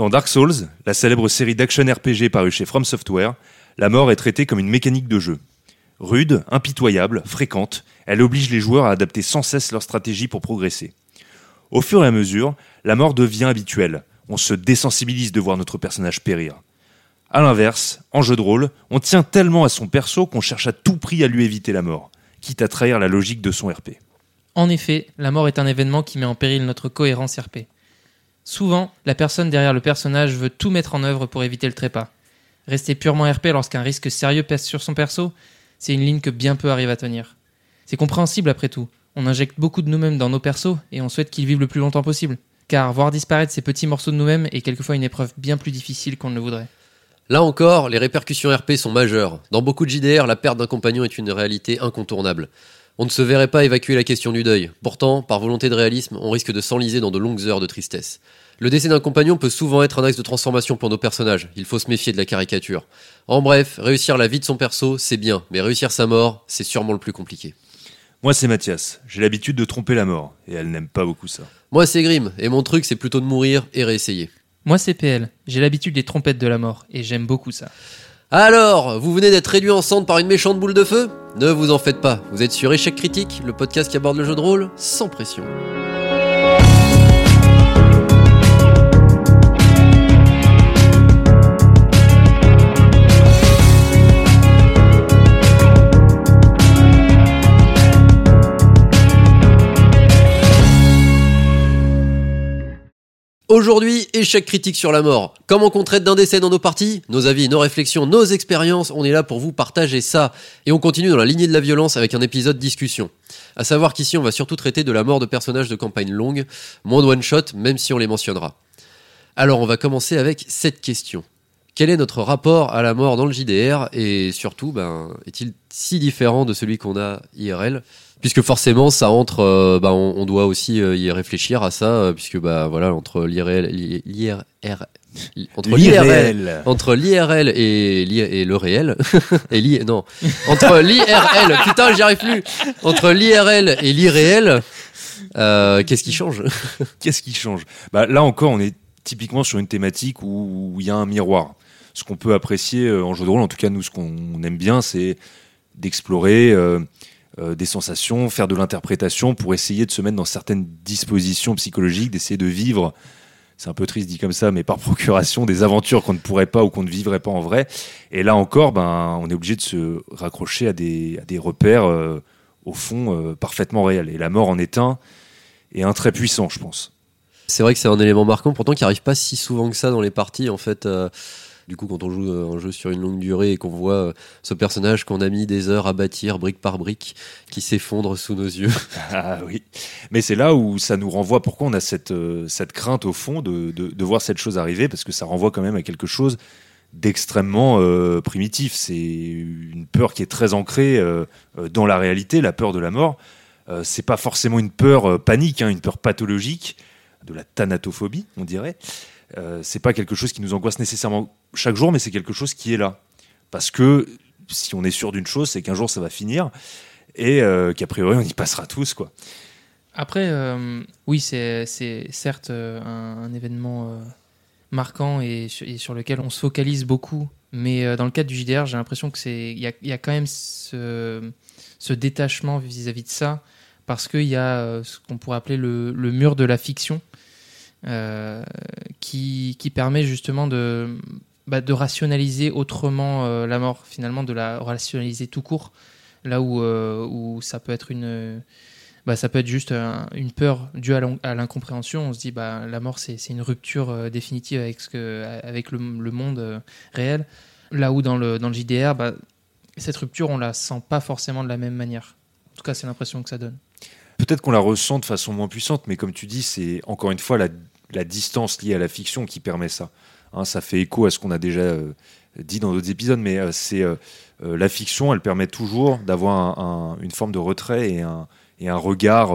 Dans Dark Souls, la célèbre série d'action RPG parue chez From Software, la mort est traitée comme une mécanique de jeu. Rude, impitoyable, fréquente, elle oblige les joueurs à adapter sans cesse leur stratégie pour progresser. Au fur et à mesure, la mort devient habituelle. On se désensibilise de voir notre personnage périr. A l'inverse, en jeu de rôle, on tient tellement à son perso qu'on cherche à tout prix à lui éviter la mort, quitte à trahir la logique de son RP. En effet, la mort est un événement qui met en péril notre cohérence RP. Souvent, la personne derrière le personnage veut tout mettre en œuvre pour éviter le trépas. Rester purement RP lorsqu'un risque sérieux pèse sur son perso, c'est une ligne que bien peu arrivent à tenir. C'est compréhensible après tout. On injecte beaucoup de nous-mêmes dans nos persos et on souhaite qu'ils vivent le plus longtemps possible. Car voir disparaître ces petits morceaux de nous-mêmes est quelquefois une épreuve bien plus difficile qu'on ne le voudrait. Là encore, les répercussions RP sont majeures. Dans beaucoup de JDR, la perte d'un compagnon est une réalité incontournable. On ne se verrait pas évacuer la question du deuil. Pourtant, par volonté de réalisme, on risque de s'enliser dans de longues heures de tristesse. Le décès d'un compagnon peut souvent être un axe de transformation pour nos personnages. Il faut se méfier de la caricature. En bref, réussir la vie de son perso, c'est bien, mais réussir sa mort, c'est sûrement le plus compliqué. Moi, c'est Mathias. J'ai l'habitude de tromper la mort, et elle n'aime pas beaucoup ça. Moi, c'est Grim, et mon truc, c'est plutôt de mourir et réessayer. Moi, c'est PL. J'ai l'habitude des trompettes de la mort et j'aime beaucoup ça. Alors, vous venez d'être réduit en cendres par une méchante boule de feu? Ne vous en faites pas, vous êtes sur Échec Critique, le podcast qui aborde le jeu de rôle sans pression. Aujourd'hui, échec critique sur la mort. Comment qu'on traite d'un décès dans nos parties? Nos avis, nos réflexions, nos expériences, on est là pour vous partager ça. Et on continue dans la lignée de la violence avec un épisode discussion. À savoir qu'ici, on va surtout traiter de la mort de personnages de campagne longue, moins de one-shot, même si on les mentionnera. Alors, on va commencer avec cette question. Quel est notre rapport à la mort dans le JDR et surtout, ben, est-il si différent de celui qu'on a IRL puisque forcément ça entre euh, bah, on, on, doit aussi euh, y réfléchir à ça euh, puisque bah voilà entre l'IRL l'IRL entre l'IRL entre l'IRL et, et le réel et li, non entre l'IRL putain j'y arrive plus entre l'IRL et l'irréel qu'est-ce qui change? Qu'est-ce qui change? Bah là encore on est typiquement sur une thématique où il y a un miroir ce qu'on peut apprécier en jeu de rôle en tout cas nous ce qu'on aime bien c'est d'explorer euh, des sensations, faire de l'interprétation pour essayer de se mettre dans certaines dispositions psychologiques, d'essayer de vivre, c'est un peu triste dit comme ça, mais par procuration, des aventures qu'on ne pourrait pas ou qu'on ne vivrait pas en vrai. Et là encore, ben, on est obligé de se raccrocher à des, repères, euh, au fond, euh, parfaitement réels. Et la mort en est un, et un très puissant, je pense. C'est vrai que c'est un élément marquant, pourtant qui arrive pas si souvent que ça dans les parties, en fait. Du coup, quand on joue un jeu sur une longue durée et qu'on voit euh, ce personnage qu'on a mis des heures à bâtir brique par brique, qui s'effondre sous nos yeux. Ah oui, mais c'est là où ça nous renvoie pourquoi on a cette, euh, cette crainte au fond de, de, voir cette chose arriver, parce que ça renvoie quand même à quelque chose d'extrêmement euh, primitif. C'est une peur qui est très ancrée dans la réalité, la peur de la mort. c'est pas forcément une peur panique, hein, une peur pathologique, de la thanatophobie, on dirait. Euh, c'est pas quelque chose qui nous angoisse nécessairement chaque jour, mais c'est quelque chose qui est là. Parce que si on est sûr d'une chose, c'est qu'un jour ça va finir et euh, qu'a priori on y passera tous. quoi. Après, euh, oui, c'est certes un, événement marquant et sur, lequel on se focalise beaucoup. Mais dans le cadre du JDR, j'ai l'impression qu'il y, y a, quand même ce, détachement vis-à-vis de ça, parce qu'il y a ce qu'on pourrait appeler le, mur de la fiction, qui, qui, permet justement de, bah, rationaliser autrement euh, la mort, finalement, de la rationaliser tout court, là où, euh, ça peut être une. Bah, ça peut être juste une peur due à l'incompréhension. On se dit bah la mort c'est une rupture définitive avec avec le, le monde réel. Là où dans le dans le JDR, bah, cette rupture on la sent pas forcément de la même manière. En tout cas, c'est l'impression que ça donne. Peut-être qu'on la ressent de façon moins puissante, mais comme tu dis, c'est encore une fois la la distance liée à la fiction qui permet ça. Hein, ça fait écho à ce qu'on a déjà euh, dit dans d'autres épisodes, mais euh, c'est euh, la fiction, elle permet toujours d'avoir une forme de retrait et un, et un regard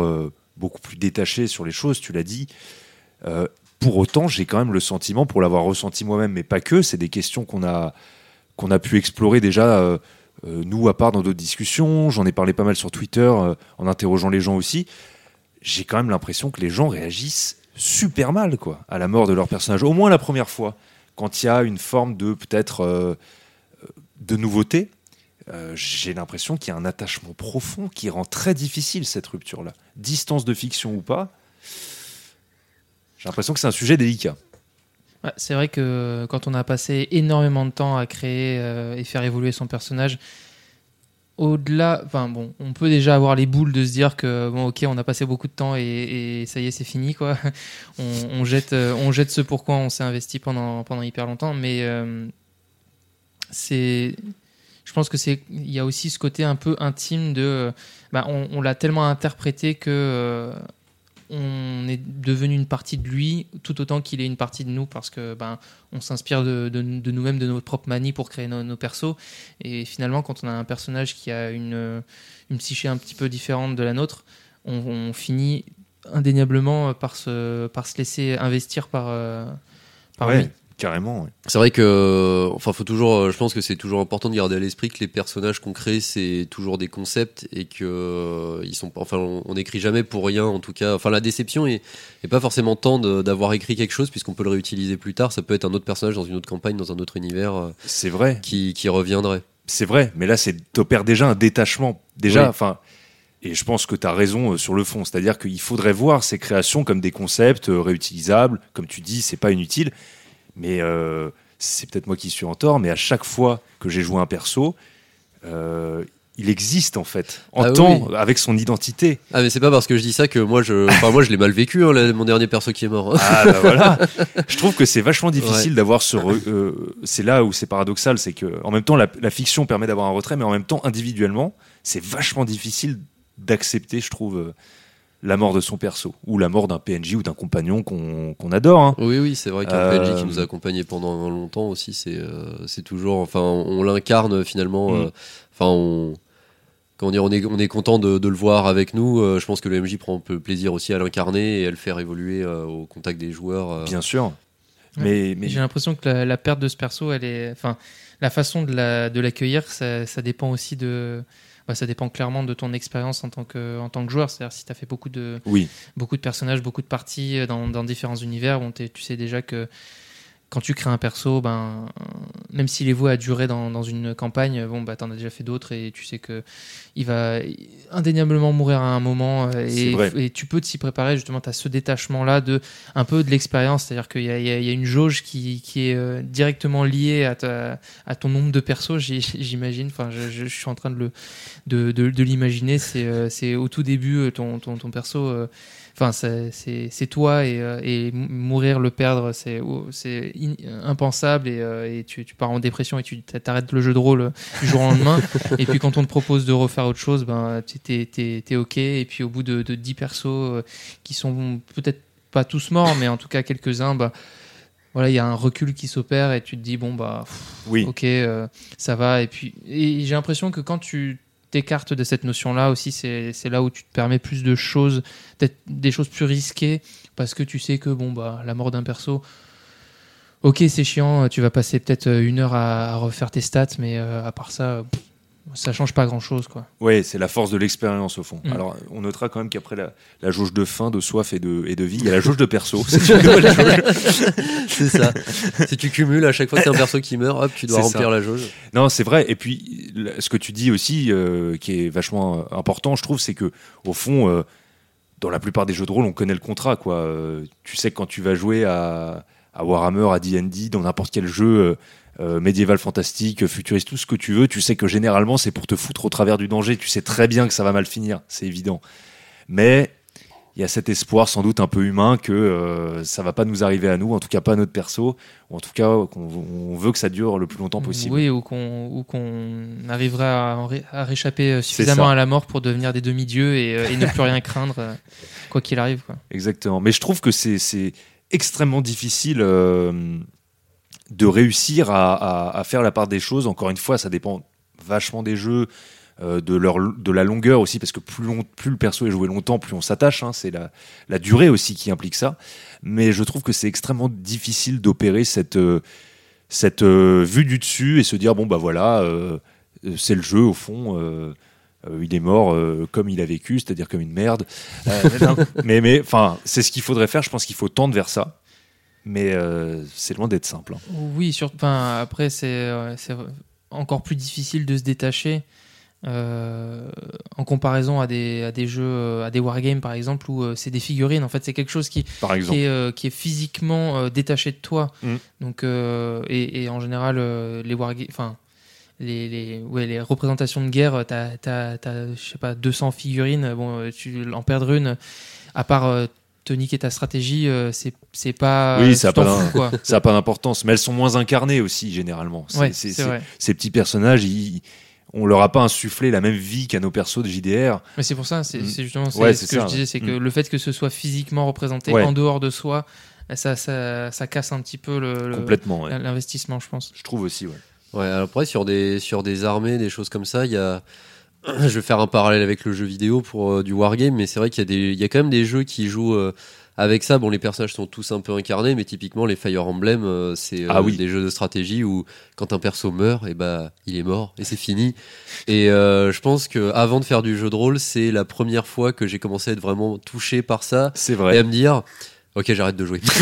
beaucoup plus détaché sur les choses, tu l'as dit. pour autant, j'ai quand même le sentiment, pour l'avoir ressenti moi-même, mais pas que, c'est des questions qu'on a, qu'on a pu explorer déjà, nous, à part dans d'autres discussions. J'en ai parlé pas mal sur Twitter, en interrogeant les gens aussi. J'ai quand même l'impression que les gens réagissent super mal quoi à la mort de leur personnage. Au moins la première fois, quand il y a une forme de peut-être euh, de nouveauté, euh, j'ai l'impression qu'il y a un attachement profond qui rend très difficile cette rupture-là. Distance de fiction ou pas, j'ai l'impression que c'est un sujet délicat. C'est vrai que quand on a passé énormément de temps à créer euh, et faire évoluer son personnage, au-delà, enfin bon, on peut déjà avoir les boules de se dire que bon, ok, on a passé beaucoup de temps et, ça y est, c'est fini quoi. on, jette, euh, on jette ce pourquoi on s'est investi pendant pendant hyper longtemps, mais euh, c'est, je pense que c'est, il y a aussi ce côté un peu intime de, euh, bah, on, l'a tellement interprété que on est devenu une partie de lui tout autant qu'il est une partie de nous parce que ben on s'inspire de, de, de nous-mêmes de notre propre manie pour créer nos, nos, persos et finalement quand on a un personnage qui a une, une psyché un petit peu différente de la nôtre on, on finit indéniablement par se, par se laisser investir par, euh, par Ouais. lui Carrément. ouais. C'est vrai que, enfin, faut toujours, euh, je pense que c'est toujours important de garder à l'esprit que les personnages qu'on crée, c'est toujours des concepts et que euh, ils sont, enfin, on n'écrit jamais pour rien, en tout cas. Enfin, la déception est, est pas forcément tant d'avoir écrit quelque chose puisqu'on peut le réutiliser plus tard. Ça peut être un autre personnage dans une autre campagne, dans un autre univers euh, C'est vrai. qui, qui reviendrait. C'est vrai, mais là, c'est t'opères déjà un détachement. Déjà, Oui. enfin, et je pense que tu as raison euh, sur le fond. C'est-à-dire qu'il faudrait voir ces créations comme des concepts euh, réutilisables. Comme tu dis, c'est pas inutile, mais euh, c'est peut-être moi qui suis en tort. Mais à chaque fois que j'ai joué un perso, euh, il existe en fait, en Ah temps, avec son identité. Ah, mais c'est pas parce que je dis ça que moi, je, enfin, moi, je l'ai mal vécu, hein, là, mon dernier perso qui est mort. hein. Ah bah voilà. Je trouve que c'est vachement difficile d'avoir ce. re- euh, c'est là où c'est paradoxal, c'est que en même temps la, la fiction permet d'avoir un retrait, mais en même temps individuellement, c'est vachement difficile d'accepter, je trouve, euh, la mort de son perso ou la mort d'un PNJ ou d'un compagnon qu'on adore. hein. Oui, oui, c'est vrai qu'un Euh, PNJ qui nous a accompagnés pendant longtemps aussi, c'est euh, c'est toujours. Enfin, on, on l'incarne finalement. Mm. euh, Enfin, on. Dire, on est, on est content de, de le voir avec nous. euh, je pense que le MJ prend un peu plaisir aussi à l'incarner et à le faire évoluer euh, au contact des joueurs. euh. Bien sûr. Mais, mais J'ai l'impression que la, la perte de ce perso, elle est, enfin, la façon de la- de l'accueillir, ça, ça dépend aussi de, bah, ça dépend clairement de ton expérience en tant que, en tant que joueur. C'est-à-dire si tu as fait beaucoup de, oui, beaucoup de personnages, beaucoup de parties euh, dans, dans différents univers, t'es- tu sais déjà que quand tu crées un perso, ben, même s'il est voué à durer dans, dans une campagne, bon, bah, t'en as déjà fait d'autres et tu sais que il va indéniablement mourir à un moment euh, et, et tu peux t'y préparer. Justement, tu as ce détachement-là de un peu de l'expérience, c'est-à-dire qu'il y, a- y une jauge qui, qui est euh, directement liée à, ta- à ton nombre de persos, j'imagine. Enfin, je, suis en train de le de, de, de l'imaginer. C'est euh, c'est au tout début ton, ton, ton perso. Euh, Enfin, c'est- toi et, euh, et mourir, le perdre, c'est in- impensable et, euh, et tu, tu pars en dépression et tu t'arrêtes le jeu de rôle euh, du jour au lendemain. et puis quand on te propose de refaire autre chose, ben t'es t'es ok. Et puis au bout de, de 10 persos euh, qui sont peut-être pas tous morts, mais en tout cas quelques-uns, bah voilà, il y a un recul qui s'opère et tu te dis bon bah pff, oui. ok, euh, ça va. Et puis, et j'ai l'impression que quand tu t'écartes de cette notion-là aussi, c'est là où tu te permets plus de choses, peut-être des choses plus risquées, parce que tu sais que bon bah la mort d'un perso. Ok, c'est chiant, tu vas passer peut-être une heure à, refaire tes stats, mais euh, à part ça, ça change pas grand-chose, quoi. Ouais, c'est la force de l'expérience au fond. Mm. Alors, on notera quand même qu'après la, la jauge de faim, de soif et de, et de vie, il y a la jauge de perso. C'est une nouvelle jauge. c'est ça. si tu cumules à chaque fois que t'as un perso qui meurt, hop, tu dois remplir ça. la jauge. Non, c'est vrai. Et puis, ce que tu dis aussi, euh, qui est vachement euh, important, je trouve, c'est que au fond, euh, dans la plupart des jeux de rôle, on connaît le contrat. Quoi. Euh, tu sais que quand tu vas jouer à, à Warhammer, à D&D, dans n'importe quel jeu euh, médiéval, fantastique, futuriste, tout ce que tu veux, tu sais que généralement, c'est pour te foutre au travers du danger. Tu sais très bien que ça va mal finir, c'est évident. Mais il y a cet espoir sans doute un peu humain que euh, ça va pas nous arriver à nous, en tout cas pas à notre perso, ou en tout cas qu'on on veut que ça dure le plus longtemps possible. Oui, ou qu'on qu'on arrivera à, ré- à réchapper euh, suffisamment à la mort pour devenir des demi-dieux et, euh, et ne plus rien craindre, euh, quoi qu'il arrive. Quoi. Exactement. Mais je trouve que c'est c'est extrêmement difficile de réussir à, à- à faire la part des choses. Encore une fois, ça dépend vachement des jeux, euh, de, leur, de la longueur aussi, parce que plus, long, plus le perso est joué longtemps, plus on s'attache. hein. c'est la, la durée aussi qui implique ça. Mais je trouve que c'est extrêmement difficile d'opérer cette, euh, cette euh, vue du dessus et se dire bon, bah voilà, c'est le jeu au fond. euh, il est mort euh, comme il a vécu, c'est-à-dire comme une merde. Euh, mais mais enfin, c'est ce qu'il faudrait faire. Je pense qu'il faut tendre vers ça, mais euh, c'est loin d'être simple. hein. Oui, sur, enfin, après, c'est euh, c'est encore plus difficile de se détacher euh, en comparaison à des, à des jeux, à des wargames par exemple, où euh, c'est des figurines. En fait, c'est quelque chose qui, Par qui, est, euh, qui est physiquement détaché de toi. Mm. Donc, et, et en général, les wargames, enfin, les, les, ouais, les représentations de guerre, t'as, t'as, je sais pas, 200 figurines. Bon, tu en perdre une, à part euh, tonique et ta stratégie, euh, c'est, pas. Oui, tu ça pas n'a pas d'importance, mais elles sont moins incarnées aussi généralement. C'est- Ouais, vrai. ces petits personnages, ils, on leur a pas insufflé la même vie qu'à nos persos de JDR. Mais c'est pour ça, c'est Mm. justement Ouais, ce que ça, je disais, c'est que Mm. le fait que ce soit physiquement représenté Ouais. en dehors de soi, ça, ça, ça casse un petit peu le, le- Complètement, ouais. l'investissement, je pense. Je trouve aussi, ouais. Ouais, alors après, sur des, sur des armées, des choses comme ça, il y a. Je vais faire un parallèle avec le jeu vidéo pour euh, du wargame, mais c'est vrai qu'il y, a des- il y a quand même des jeux qui jouent euh, avec ça. Bon, les personnages sont tous un peu incarnés, mais typiquement, les Fire Emblem, euh, c'est Ah oui. des jeux de stratégie où quand un perso meurt, et bah, il est mort et c'est fini. Et euh, je pense que avant de faire du jeu de rôle, c'est la première fois que j'ai commencé à être vraiment touché par ça C'est et vrai. à me dire. Ok, j'arrête de jouer.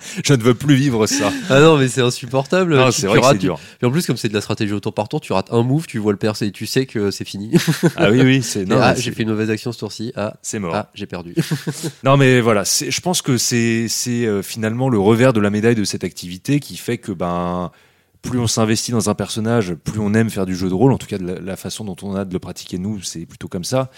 Je ne veux plus vivre ça. ah non, mais c'est insupportable. Non, c'est vrai que c'est dur. Puis en plus, comme c'est de la stratégie au tour par tour, tu rates un move, tu vois le perso et tu sais que c'est fini. Ah oui, oui, c'est Et, non, ah, j'ai fait une mauvaise action ce tour-ci. Ah, c'est mort. ah j'ai perdu. Non, mais voilà, c'est- je pense que c'est c'est, euh, finalement le revers de la médaille de cette activité qui fait que ben plus on s'investit dans un personnage, plus on aime faire du jeu de rôle. En tout cas, de la, la façon dont on a de le pratiquer nous, c'est plutôt comme ça.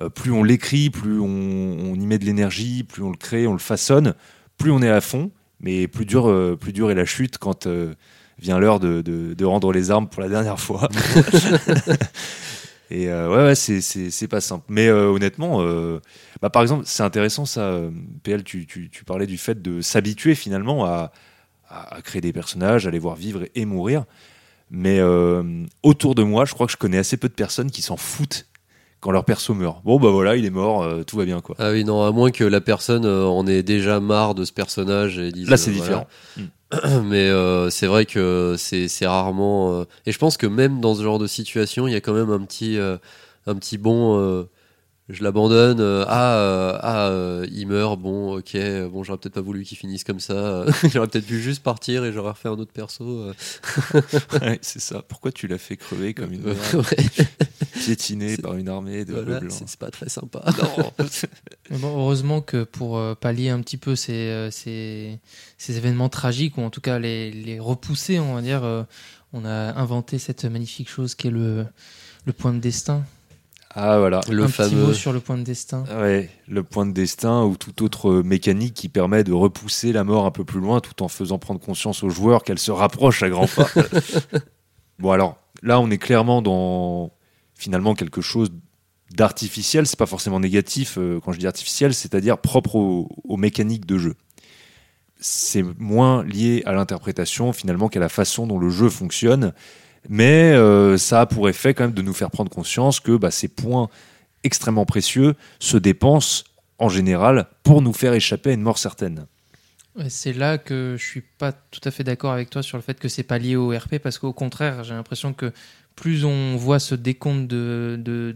Euh, plus on l'écrit, plus on, on y met de l'énergie, plus on le crée, on le façonne, plus on est à fond. Mais plus dur, euh, plus dur est la chute quand euh, vient l'heure de, de- de rendre les armes pour la dernière fois. Et ouais, ouais c'est- pas simple. Mais honnêtement, bah, par exemple, c'est intéressant ça, PL, tu, tu, tu parlais du fait de s'habituer finalement à, à, à créer des personnages, à les voir vivre et mourir. Mais euh, autour de moi, je crois que je connais assez peu de personnes qui s'en foutent quand leur perso meurt. Bon, bah voilà, il est mort, euh, tout va bien quoi. ah oui, non, à moins que la personne euh, en ait déjà marre de ce personnage et dise. Là, c'est euh, différent. voilà. Mais c'est vrai que c'est c'est rarement. Et je pense que même dans ce genre de situation, il y a quand même un petit, un petit bon. Je l'abandonne. euh, ah, euh, ah euh, il meurt. Bon, ok. Bon, j'aurais peut-être pas voulu qu'il finisse comme ça. euh, j'aurais peut-être pu juste partir et j'aurais refait un autre perso. Ouais, c'est ça. Pourquoi tu l'as fait crever comme une Ouais, piétinée par une armée de voilà, blancs c'est pas très sympa. Mais bon, heureusement que pour pallier un petit peu ces, ces, ces événements tragiques, ou en tout cas les, les repousser, on va dire, on a inventé cette magnifique chose qui est le, le point de destin. Ah voilà. Le un petit fameux. mot sur le point de destin. Ouais, le point de destin ou toute autre mécanique qui permet de repousser la mort un peu plus loin tout en faisant prendre conscience aux joueurs qu'elle se rapproche à grands pas. bon alors, là on est clairement dans finalement quelque chose d'artificiel, c'est pas forcément négatif euh, quand je dis artificiel, c'est-à-dire propre aux mécaniques de jeu. C'est moins lié à l'interprétation finalement qu'à la façon dont le jeu fonctionne, mais euh, ça a pour effet quand même de nous faire prendre conscience que bah, ces points extrêmement précieux se dépensent en général pour nous faire échapper à une mort certaine. C'est là que je suis pas tout à fait d'accord avec toi sur le fait que c'est pas lié au RP parce qu'au contraire, j'ai l'impression que plus on voit ce décompte de,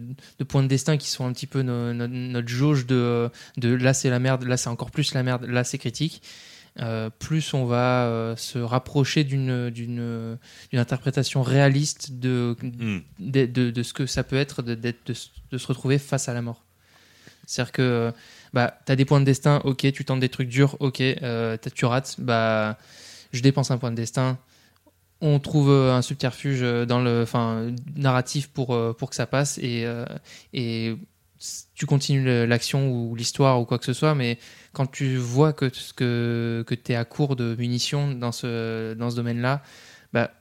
points de destin qui sont un petit peu no- no- notre jauge de, de là c'est la merde, là c'est encore plus la merde, là c'est critique, euh, plus on va euh, se rapprocher d'une interprétation réaliste de, de, de, de ce que ça peut être de, d'être- de, se retrouver face à la mort. C'est-à-dire que bah, tu as des points de destin, ok, tu tentes des trucs durs, ok, euh, tu rates, bah, je dépense un point de destin, on trouve euh, un subterfuge dans le narratif pour, pour que ça passe et, et tu continues l'action ou l'histoire ou quoi que ce soit, mais quand tu vois que, tu es à court de munitions dans ce, domaine-là, bah,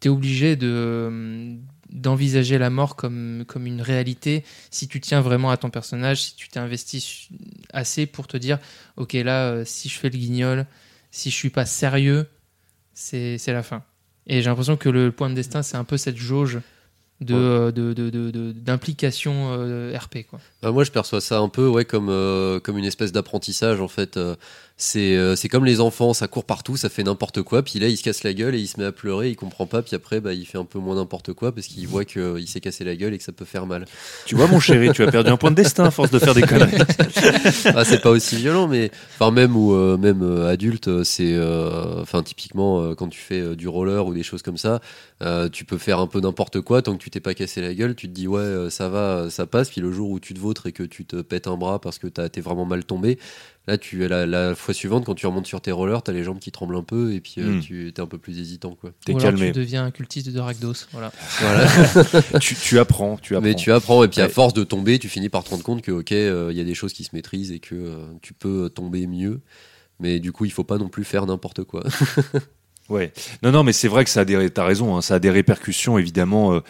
tu es obligé de d'envisager la mort comme, une réalité si tu tiens vraiment à ton personnage, si tu t'es investi assez pour te dire, ok là, euh, si je fais le guignol, si je suis pas sérieux, c'est la fin. Et j'ai l'impression que le point de destin, c'est un peu cette jauge de, euh, de- de- de- de- d'implication euh, RP. Quoi. Bah, moi, je perçois ça un peu ouais, comme, euh, comme une espèce d'apprentissage. En fait, Euh, c'est euh, c'est comme les enfants, ça court partout, ça fait n'importe quoi. Puis là, il se casse la gueule et il se met à pleurer, il comprend pas. Puis après, bah, il fait un peu moins n'importe quoi parce qu'il voit qu'il s'est cassé la gueule et que ça peut faire mal. Tu vois, mon chéri, tu as perdu un point de destin à force de faire des conneries. ah, c'est pas aussi violent, mais enfin même ou euh, même euh, adulte, c'est euh, enfin typiquement euh, quand tu fais euh, du roller ou des choses comme ça, euh, tu peux faire un peu n'importe quoi tant que tu t'es pas cassé la gueule, tu te dis ouais euh, ça va, euh, ça passe. Puis le jour où tu te vautres et que tu te pètes un bras parce que t'as- t'es vraiment mal tombé, là tu la, la fois suivante quand tu remontes sur tes rollers, t'as les jambes qui tremblent un peu et puis euh, Mm. tu es un peu plus hésitant quoi. T'es Ou alors calmé. tu deviens un cultiste de Rakdos. Voilà. Voilà. tu, tu apprends, tu apprends. Mais tu apprends et puis à force de tomber, tu finis par te rendre compte que ok, euh, il y a des choses qui se maîtrisent et que euh, tu peux tomber mieux. Mais du coup, il faut pas non plus faire n'importe quoi. Ouais. Non, non, mais c'est vrai que ça a des, t'as raison, hein, ça a des répercussions évidemment euh,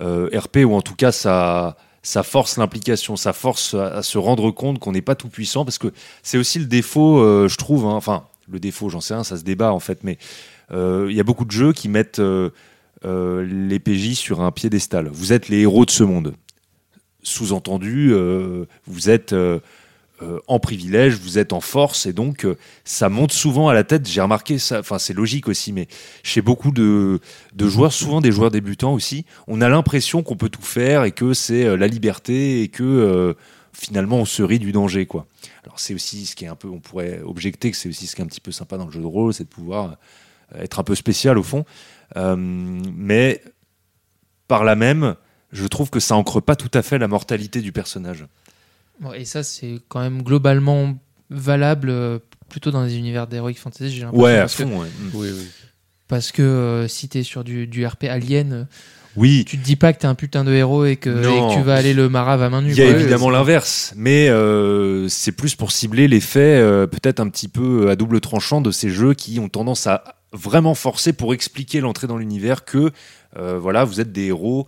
RP ou en tout cas ça, ça force l'implication, ça force à, se rendre compte qu'on n'est pas tout puissant parce que c'est aussi le défaut, euh, je trouve. hein, enfin, le défaut, j'en sais rien, ça se débat en fait, mais euh, il y a beaucoup de jeux qui mettent euh, euh, les PJ sur un piédestal. Vous êtes les héros de ce monde. Sous-entendu, euh, vous êtes euh, euh, en privilège, vous êtes en force, et donc euh, ça monte souvent à la tête. J'ai remarqué ça, enfin c'est logique aussi, mais chez beaucoup de, de joueurs, souvent des joueurs débutants aussi, on a l'impression qu'on peut tout faire et que c'est euh, la liberté et que euh, finalement on se rit du danger, quoi. Alors c'est aussi ce qui est un peu, on pourrait objecter que c'est aussi ce qui est un petit peu sympa dans le jeu de rôle, c'est de pouvoir euh, être un peu spécial au fond, Euh, mais par là même, je trouve que ça ancre pas tout à fait la mortalité du personnage. Et ça, c'est quand même globalement valable euh, plutôt dans les univers d'Heroic Fantasy. J'ai l'impression, Ouais, à parce que, ouais. Oui, oui. parce que euh, si t'es sur du, du RP Alien, euh, Oui, tu te dis pas que t'es un putain de héros et que, Non. et que tu vas aller le marave à main nue. Il y a quoi. évidemment l'inverse, mais euh, c'est plus pour cibler l'effet euh, peut-être un petit peu à double tranchant de ces jeux qui ont tendance à vraiment forcer pour expliquer l'entrée dans l'univers que euh, voilà, vous êtes des héros,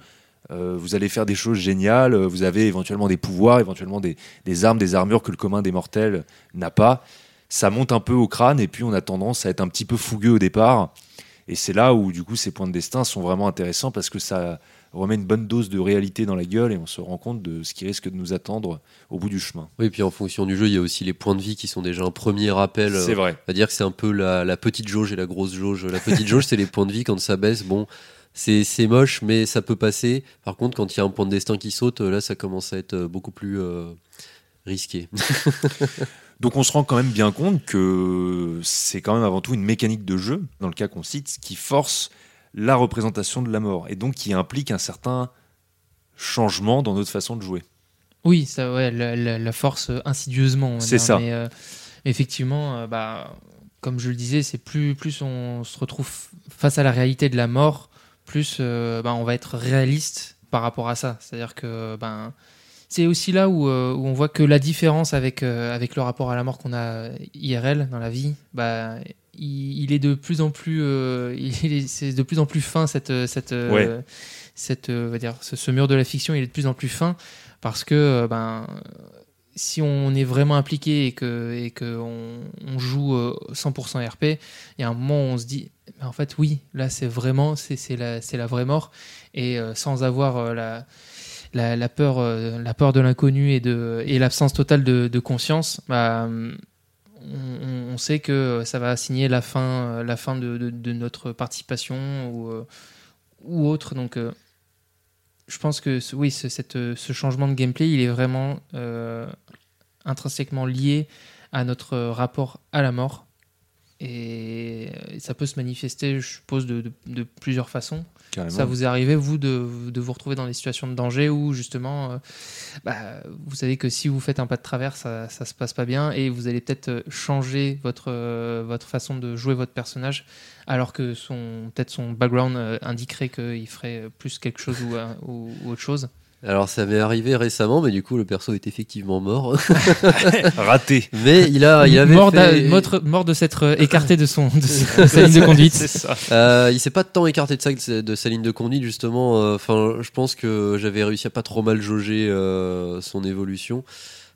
euh, vous allez faire des choses géniales, euh, vous avez éventuellement des pouvoirs, éventuellement des, des armes, des armures que le commun des mortels n'a pas. Ça monte un peu au crâne et puis on a tendance à être un petit peu fougueux au départ. Et c'est là où du coup ces points de destin sont vraiment intéressants parce que ça remet une bonne dose de réalité dans la gueule et on se rend compte de ce qui risque de nous attendre au bout du chemin. Oui, puis en fonction du jeu, il y a aussi les points de vie qui sont déjà un premier rappel. C'est euh, vrai. On va dire que c'est un peu la, la petite jauge et la grosse jauge. La petite jauge, c'est les points de vie quand ça baisse. Bon, c'est c'est moche, mais ça peut passer. Par contre, quand il y a un point de destin qui saute, là, ça commence à être euh, beaucoup plus euh, risqué. Donc on se rend quand même bien compte que c'est quand même avant tout une mécanique de jeu, dans le cas qu'on cite, qui force la représentation de la mort et donc qui implique un certain changement dans notre façon de jouer. Oui, ça, ouais, la, la- la force euh, insidieusement. C'est ça. Mais, euh, effectivement, euh, bah, comme je le disais, c'est plus, plus on se retrouve face à la réalité de la mort, plus euh, bah, on va être réaliste par rapport à ça. C'est-à-dire que ben, c'est aussi là où, euh, où on voit que la différence avec, euh, avec le rapport à la mort qu'on a IRL dans la vie, bah, il, il est de plus en plus, euh, il est- c'est de plus en plus fin cette, cette, Ouais. cette, va dire, ce, ce mur de la fiction, il est de plus en plus fin parce que ben si on est vraiment impliqué et que et que on, joue euh, 100% RP, il y a un moment où on se dit en fait oui, là c'est vraiment c'est la la vraie mort. Et euh, sans avoir euh, la la, peur euh, la peur de l'inconnu et et l'absence totale de, conscience, bah, on, sait que ça va signer la fin euh, la fin de, de- de notre participation ou euh, ou autre. Donc euh, je pense que oui, euh, ce changement de gameplay, il est vraiment euh, intrinsèquement lié à notre euh, rapport à la mort. Et ça peut se manifester, je suppose, de, de- de plusieurs façons. Carrément. Ça vous est arrivé, vous, de, de vous retrouver dans des situations de danger où, justement, euh, bah, vous savez que si vous faites un pas de travers, ça, ça se passe pas bien et vous allez peut-être euh, changer votre, euh, votre façon de jouer votre personnage, alors que peut-être son background indiquerait qu'il ferait plus quelque chose ou, ou- ou autre chose. Alors, ça m'est arrivé récemment, mais du coup, le perso est effectivement mort. Raté. mais il a, il avait mort, fait- de s'être euh, écarté de, son, de sa- sa ligne de conduite. C'est ça. Euh, il s'est pas tant écarté de, ça, de sa ligne de conduite justement. euh, Enfin, je pense que j'avais réussi à pas trop mal jauger euh, son évolution.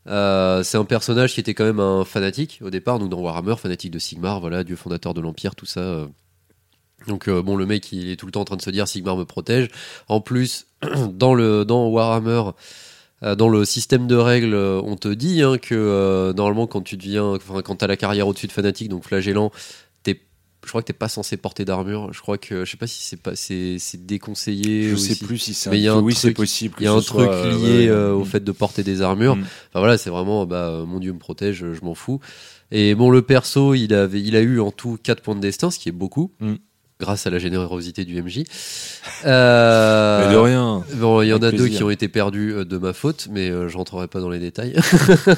Euh, c'est un personnage qui était quand même un fanatique au départ, donc dans Warhammer, fanatique de Sigmar, voilà, dieu fondateur de l'Empire, tout ça. euh. Donc euh, bon, le mec il est tout le temps en train de se dire Sigmar me protège. En plus, dans le dans Warhammer, euh, dans le système de règles, euh, on te dit hein, que normalement quand tu deviens, enfin quand t'as la carrière au-dessus de fanatique, donc flagellant, t'es, je crois que t'es pas censé porter d'armure. Je crois que je sais pas si c'est pas c'est c'est déconseillé. Je ou sais si- plus si c'est mais il y a un oui, c'est possible. Il y a un truc soit, lié au fait de porter des armures. Mm. Enfin voilà, c'est vraiment bah mon dieu me protège, je m'en fous. Et bon le perso, il avait il a eu en tout 4 points de destin, ce qui est beaucoup. Mm. Grâce à la générosité du MJ. Euh, Mais de rien. Bon, il y en a deux qui ont été perdus euh, de ma faute, mais euh, je rentrerai pas dans les détails.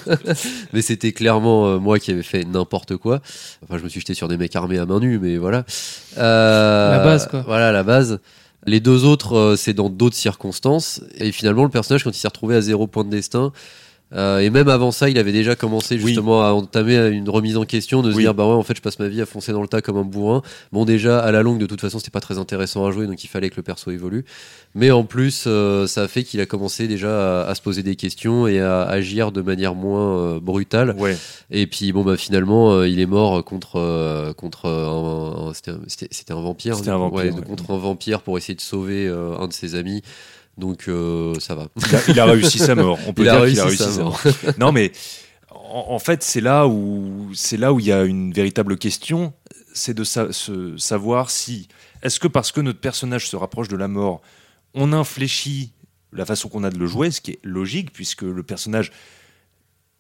mais c'était clairement euh, moi qui avais fait n'importe quoi. Enfin, je me suis jeté sur des mecs armés à main nue, mais voilà. Euh, La base, quoi. Voilà, la base. Les deux autres, euh, c'est dans d'autres circonstances. Et finalement, le personnage, quand il s'est retrouvé à zéro point de destin, euh, et même avant ça, il avait déjà commencé Oui. justement à entamer une remise en question, de se Oui. dire bah ouais, en fait, je passe ma vie à foncer dans le tas comme un bourrin. Bon, déjà, à la longue, de toute façon, c'était pas très intéressant à jouer, donc il fallait que le perso évolue. Mais en plus, euh, ça a fait qu'il a commencé déjà à, à se poser des questions et à agir de manière moins euh, brutale. Ouais. Et puis bon, bah finalement, il est mort contre contre un, un- c'était un- vampire. C'était un vampire, Ouais, ouais. contre un vampire pour essayer de sauver un de ses amis. Donc euh, ça va. Il a, il a réussi sa mort. On peut Il dire qu'il a réussi sa mort. mort. non, mais en, fait, c'est là où c'est là où il y a une véritable question, c'est de sa- se- savoir si est-ce que parce que notre personnage se rapproche de la mort, on infléchit la façon qu'on a de le jouer, ce qui est logique puisque le personnage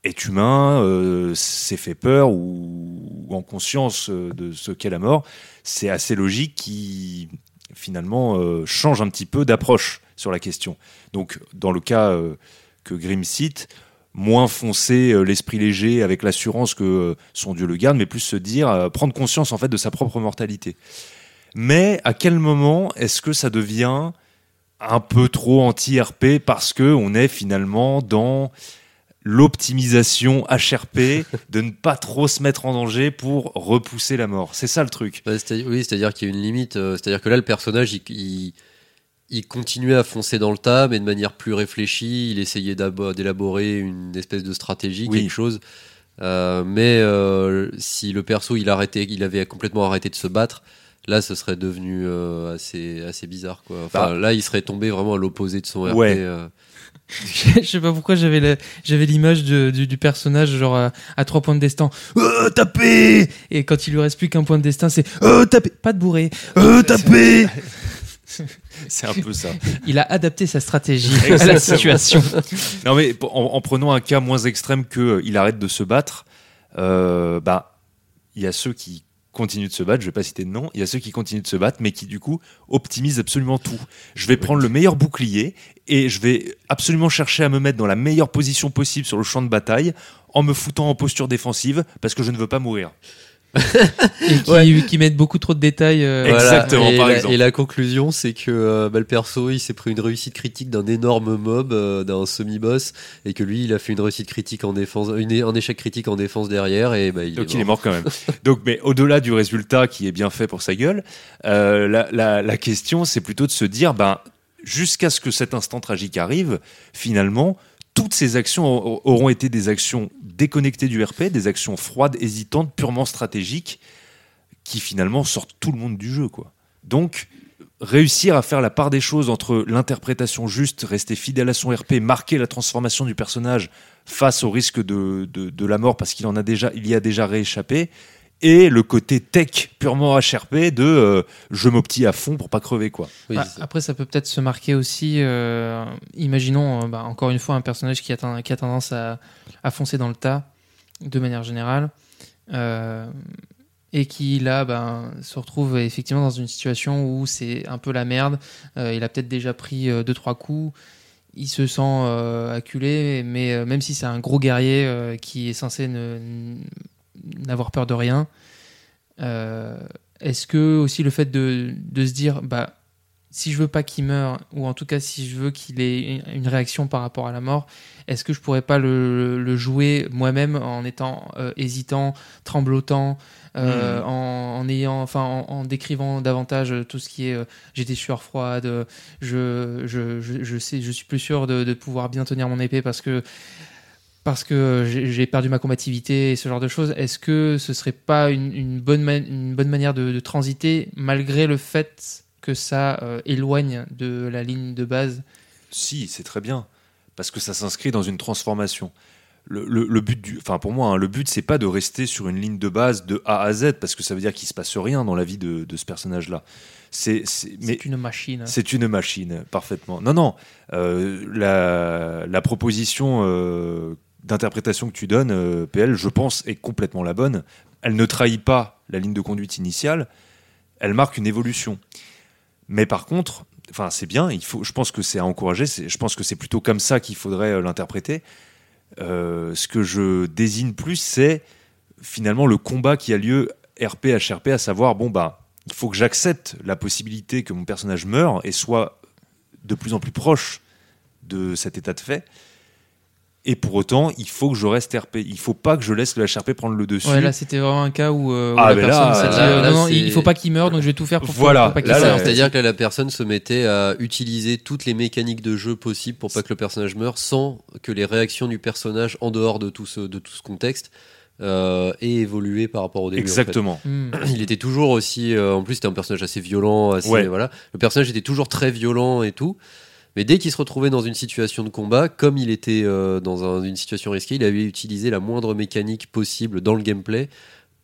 est humain, euh, s'est fait peur ou, ou en conscience euh, de ce qu'est la mort, c'est assez logique qui finalement euh, change un petit peu d'approche sur la question. Donc dans le cas euh, que Grimm cite, moins foncer euh, l'esprit léger avec l'assurance que euh, son Dieu le garde, mais plus se dire, prendre conscience en fait de sa propre mortalité. Mais à quel moment est-ce que ça devient un peu trop anti-RP parce que on est finalement dans l'optimisation HRP de ne pas trop se mettre en danger pour repousser la mort? C'est ça le truc. Bah, oui, c'est-à-dire qu'il y a une limite. euh, c'est-à-dire que là, le personnage, il, il, il continuait à foncer dans le tas, mais de manière plus réfléchie. Il essayait d'élaborer une espèce de stratégie, Oui. quelque chose. Euh, mais euh, si le perso, il arrêtait, il avait complètement arrêté de se battre. Là, ce serait devenu euh, assez, assez bizarre. Quoi. Enfin, Bah. là, il serait tombé vraiment à l'opposé de son RP. Ouais. euh. Je sais pas pourquoi j'avais j'avais l'image de- du, du personnage genre à, à trois points de destin. Euh, taper Et quand il lui reste plus qu'un point de destin, c'est euh, taper, pas de bourré. Euh, taper C'est un peu ça. Il a adapté sa stratégie à la situation. Non mais en prenant un cas moins extrême que euh, il arrête de se battre, euh, bah il y a ceux qui continuent de se battre, je vais pas citer de nom, il y a ceux qui continuent de se battre mais qui du coup optimisent absolument tout. Je vais prendre le meilleur bouclier et je vais absolument chercher à me mettre dans la meilleure position possible sur le champ de bataille en me foutant en posture défensive parce que je ne veux pas mourir. Et qui, Ouais. qui mettent beaucoup trop de détails. euh, Voilà. Exactement, et par la, exemple. Et la conclusion, c'est que euh, bah, le perso, il s'est pris une réussite critique d'un énorme mob, euh, d'un semi-boss, et que lui, il a fait une réussite critique en défense, une, un échec critique en défense derrière, et bah, il Donc est il est mort. quand même. Donc, mais au-delà du résultat qui est bien fait pour sa gueule, euh, la, la- la question c'est plutôt de se dire, ben, jusqu'à ce que cet instant tragique arrive, finalement, toutes ces actions aur- auront été des actions déconnectées du RP, des actions froides, hésitantes, purement stratégiques, qui finalement sortent tout le monde du jeu, quoi. Donc réussir à faire la part des choses entre l'interprétation juste, rester fidèle à son RP, marquer la transformation du personnage face au risque de, de, de la mort parce qu'il en a déjà, il y a déjà rééchappé, et le côté tech purement HRP de euh, je m'optie à fond pour pas crever quoi. Oui, Bah, après, ça peut peut-être se marquer aussi. euh, imaginons, euh, bah, encore une fois, un personnage qui a, ten- qui a tendance à, à foncer dans le tas, de manière générale, euh, et qui là ben, se retrouve effectivement dans une situation où c'est un peu la merde. Euh, il a peut-être déjà pris euh, deux trois coups. Il se sent euh, acculé, mais euh, même si c'est un gros guerrier euh, qui est censé ne- n'avoir peur de rien, euh, est-ce que aussi le fait de, de se dire bah si je veux pas qu'il meure ou en tout cas si je veux qu'il ait une réaction par rapport à la mort est-ce que je pourrais pas le, le jouer moi-même en étant euh, hésitant tremblotant euh, Mhm. en, en ayant enfin en, en décrivant davantage tout ce qui est euh, j'ai des sueurs froides je, je, je, je sais je suis plus sûr de, de pouvoir bien tenir mon épée parce que parce que j'ai perdu ma combativité et ce genre de choses, est-ce que ce serait pas une, une bonne, une bonne manière de, de transiter malgré le fait que ça euh, éloigne de la ligne de base? Si, c'est très bien. Parce que ça s'inscrit dans une transformation. Le, le- le but du, enfin pour moi, hein, le but c'est pas de rester sur une ligne de base de A à Z parce que ça veut dire qu'il se passe rien dans la vie de, de ce personnage-là. C'est, une machine. c'est une machine, parfaitement. Non, non. euh, la, la proposition euh, d'interprétation que tu donnes, euh, PL, je pense, est complètement la bonne. Elle ne trahit pas la ligne de conduite initiale. Elle marque une évolution. Mais par contre, enfin, c'est bien. Il faut, je pense que c'est à encourager. Je pense que c'est plutôt comme ça qu'il faudrait euh, l'interpréter. Euh, ce que je désigne plus, c'est finalement le combat qui a lieu RP HRP, à savoir bon bah il faut que j'accepte la possibilité que mon personnage meure et soit de plus en plus proche de cet état de fait. Et pour autant, il faut que je reste RP. Il faut pas que je laisse le HRP prendre le dessus. Ouais, là c'était vraiment un cas où, euh, où Ah, la personne là, s'est dit là, euh, là, non, non, c'est- il faut pas qu'il meure donc je vais tout faire pour, Voilà, pour pas qu'il là, meure. là, C'est-à-dire que la personne se mettait à utiliser toutes les mécaniques de jeu possibles pour pas que le personnage meure sans que les réactions du personnage en dehors de tout ce, de tout ce contexte euh, aient évolué par rapport au début. en fait. Exactement. Hmm. Il était toujours aussi. euh, en plus, c'était un personnage assez violent. Assez, Ouais. voilà. Le personnage était toujours très violent et tout. Mais dès qu'il se retrouvait dans une situation de combat, comme il était euh, dans un- une situation risquée, il avait utilisé la moindre mécanique possible dans le gameplay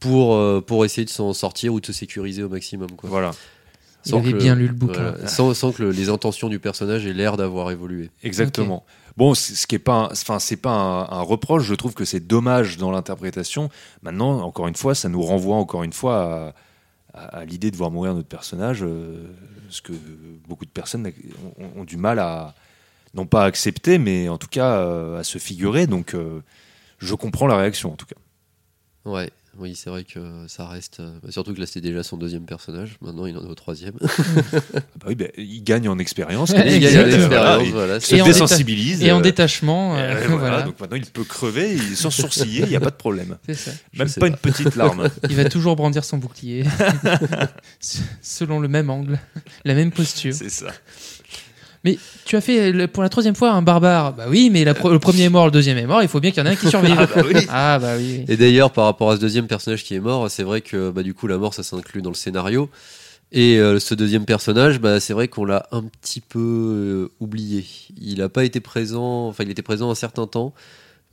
pour, euh, pour essayer de s'en sortir ou de se sécuriser au maximum. Quoi. Voilà. Il Sans avait que- bien lu le bouquin. Voilà, sans, sans que le- les intentions du personnage aient l'air d'avoir évolué. Exactement. Bon, ce qui est pas, un- enfin, c'est pas un, un reproche. Je trouve que c'est dommage dans l'interprétation. Maintenant, encore une fois, ça nous renvoie encore une fois à, à- l'idée de voir mourir notre personnage, euh, ce que beaucoup de personnes ont, ont du mal à, non pas à accepter, mais en tout cas euh, à se figurer. Donc, euh, je comprends la réaction en tout cas. Ouais, oui, c'est vrai que ça reste. euh, bah, surtout que là, c'était déjà son deuxième personnage. Maintenant, il en est au troisième. Ah bah oui, bah, il gagne en expérience. Il gagne en voilà, expérience. il Voilà, se Et en désensibilise. Et en euh, détachement, euh, voilà, voilà. donc maintenant il peut crever il- sans sourciller, il n'y a pas de problème. C'est ça. Même pas. une petite larme. Il va toujours brandir son bouclier. Selon le même angle, la même posture. C'est ça. Mais tu as fait le- pour la troisième fois un barbare. Bah oui, mais la le premier est mort, le deuxième est mort. Il faut bien qu'il y en ait un qui survive. Ah bah oui. Ah bah oui. Et d'ailleurs, par rapport à ce deuxième personnage qui est mort, c'est vrai que bah, du coup, la mort, ça s'inclut dans le scénario. Et euh, ce deuxième personnage, bah, c'est vrai qu'on l'a un petit peu euh, oublié. Il n'a pas été présent, enfin, il était présent un certain temps.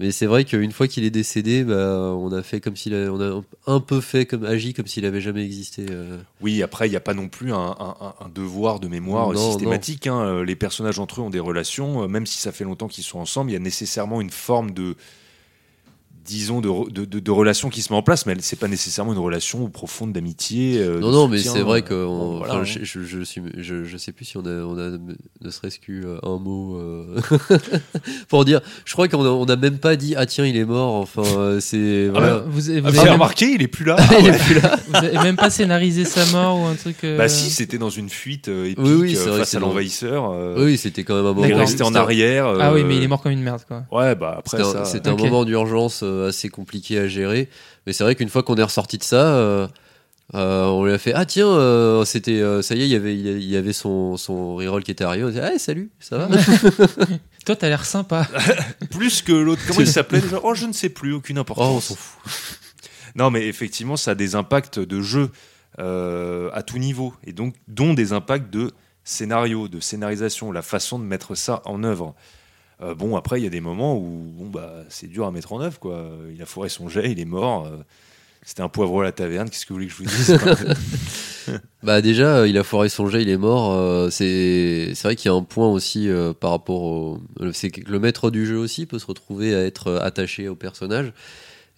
Mais c'est vrai qu'une fois qu'il est décédé, bah, on a fait comme s'il a, on a un peu fait comme agi comme s'il avait jamais existé. euh. Oui, après, il n'y a pas non plus un, un- un- un devoir de mémoire Non, systématique. hein. Euh, Les personnages entre eux ont des relations, euh, même si ça fait longtemps qu'ils sont ensemble, il y a nécessairement une forme de, disons, de, de, de- de relation qui se met en place, mais c'est pas nécessairement une relation profonde d'amitié. euh, Non, non, mais c'est vrai euh, que on- voilà, hein. je, je, je suis, je, je sais plus si on a, on a ne serait-ce qu'u euh, un mot euh, pour dire. Je crois qu'on a, on a même pas dit ah tiens il est mort. Enfin euh, c'est Ah. Euh, Vous, vous, Ah, avez vous avez même, remarqué, il est plus là. Il est plus là. vous avez même pas scénarisé sa mort ou un truc. euh, Bah si, c'était dans une fuite euh, épique Oui, oui, c'est euh, vrai que face à l'envahisseur. euh, Oui, c'était quand même un moment. Il resté en arrière. Ah oui, euh, mais il est mort comme une merde quoi. Ouais, bah après C'était un, moment d'urgence euh, assez compliqué à gérer. Mais c'est vrai qu'une fois qu'on est ressorti de ça, euh, euh, on lui a fait ah tiens euh, c'était euh, ça y est il y avait il y avait son son reroll qui était arrivé. On dit ah salut ça va. Toi, t'as l'air sympa. Plus que l'autre. Comment il s'appelait déjà? Oh, je ne sais plus, aucune oh importance. on s'en fout. Non, mais effectivement, ça a des impacts de jeu euh, à tout niveau, et donc dont des impacts de scénario, de scénarisation, la façon de mettre ça en œuvre. Euh, bon, après, il y a des moments où bon, bah, c'est dur à mettre en œuvre. Quoi. Il a foiré son jet, il est mort. euh, C'était un poivreau à la taverne, qu'est-ce que vous voulez que je vous dise Bah déjà, euh, il a foiré son jet, il est mort. c'est vrai qu'il y a un point aussi par rapport au... C'est que le maître du jeu aussi peut se retrouver à être attaché au personnage.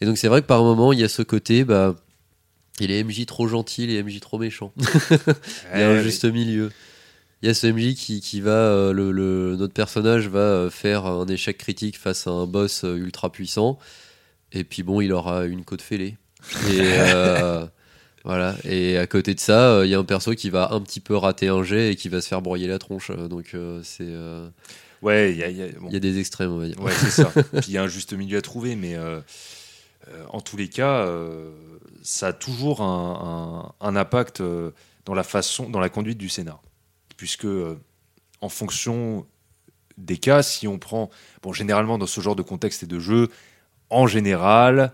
Et donc c'est vrai que par moment, il y a ce côté, bah, il est MJ trop gentil, il est MJ trop méchant. Il y a un juste milieu. Il y a ce MJ qui, qui va, euh, le, le- notre personnage va euh, faire un échec critique face à un boss euh, ultra puissant. Et puis bon, il aura une côte fêlée. Et euh, voilà. Et à côté de ça, il y a un perso qui va un petit peu rater un jet et qui va se faire broyer la tronche. Donc euh, c'est, euh, Ouais, il y a, y a- bon, il y a des extrêmes, on va dire. Ouais, c'est ça. Puis il y a un juste milieu à trouver, mais en tous les cas, ça a toujours un, un- un impact dans la façon, dans la conduite du scénar, puisque euh, en fonction des cas. Si on prend, bon, généralement dans ce genre de contexte et de jeu, en général,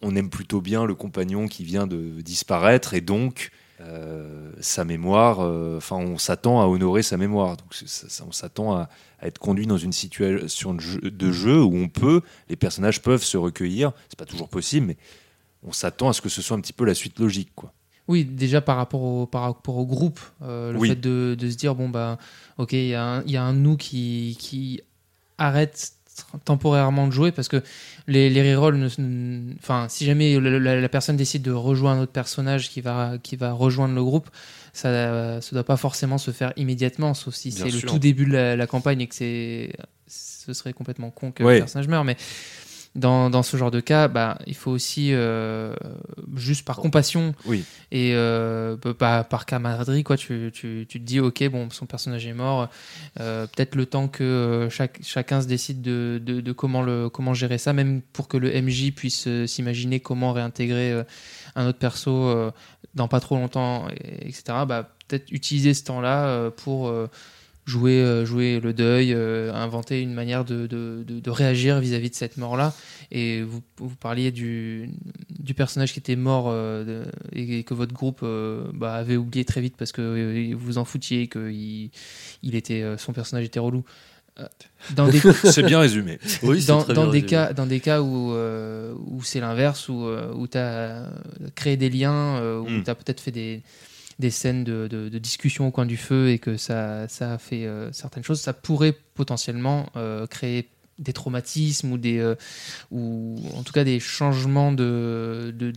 on aime plutôt bien le compagnon qui vient de disparaître et donc euh, sa mémoire, euh, enfin, on s'attend à honorer sa mémoire. Donc, on s'attend à, être conduit dans une situation de jeu, de jeu, où on peut, les personnages peuvent se recueillir. C'est pas toujours possible, mais on s'attend à ce que ce soit un petit peu la suite logique, quoi. Oui, déjà par rapport au, par rapport au groupe, euh, le fait de, de, se dire, bon, bah, ok, il y, a un nous qui, qui arrête temporairement de jouer parce que les, les rerolls, enfin, si jamais la, personne décide de rejoindre un autre personnage qui va, qui va rejoindre le groupe, ça ne doit pas forcément se faire immédiatement, sauf si c'est le tout début de la, campagne et que c'est ce serait complètement con que le personnage meure. Mais dans, dans, ce genre de cas, bah, il faut aussi, euh, juste par compassion oui. et euh, bah, par camaraderie, quoi, tu, tu, tu, te dis, ok, bon, son personnage est mort, euh, peut-être le temps que chaque, chacun se décide de, de, de, comment, le, comment gérer ça, même pour que le MJ puisse s'imaginer comment réintégrer un autre perso dans pas trop longtemps, etc. Bah, peut-être utiliser ce temps-là pour jouer, euh, jouer le deuil, euh, inventer une manière de, de, de, réagir vis-à-vis de cette mort-là. Et vous, vous parliez du, du, personnage qui était mort euh, et que votre groupe bah, avait oublié très vite parce que vous en foutiez, que il, il était, son personnage était relou. Des... c'est bien résumé. Oui, dans, dans des cas, dans des cas où, où c'est l'inverse, où, où tu as créé des liens, où hmm. tu as peut-être fait des, des scènes de, de, discussion au coin du feu et que ça, ça a fait euh, certaines choses, ça pourrait potentiellement euh, créer des traumatismes ou des euh, ou en tout cas des changements de, de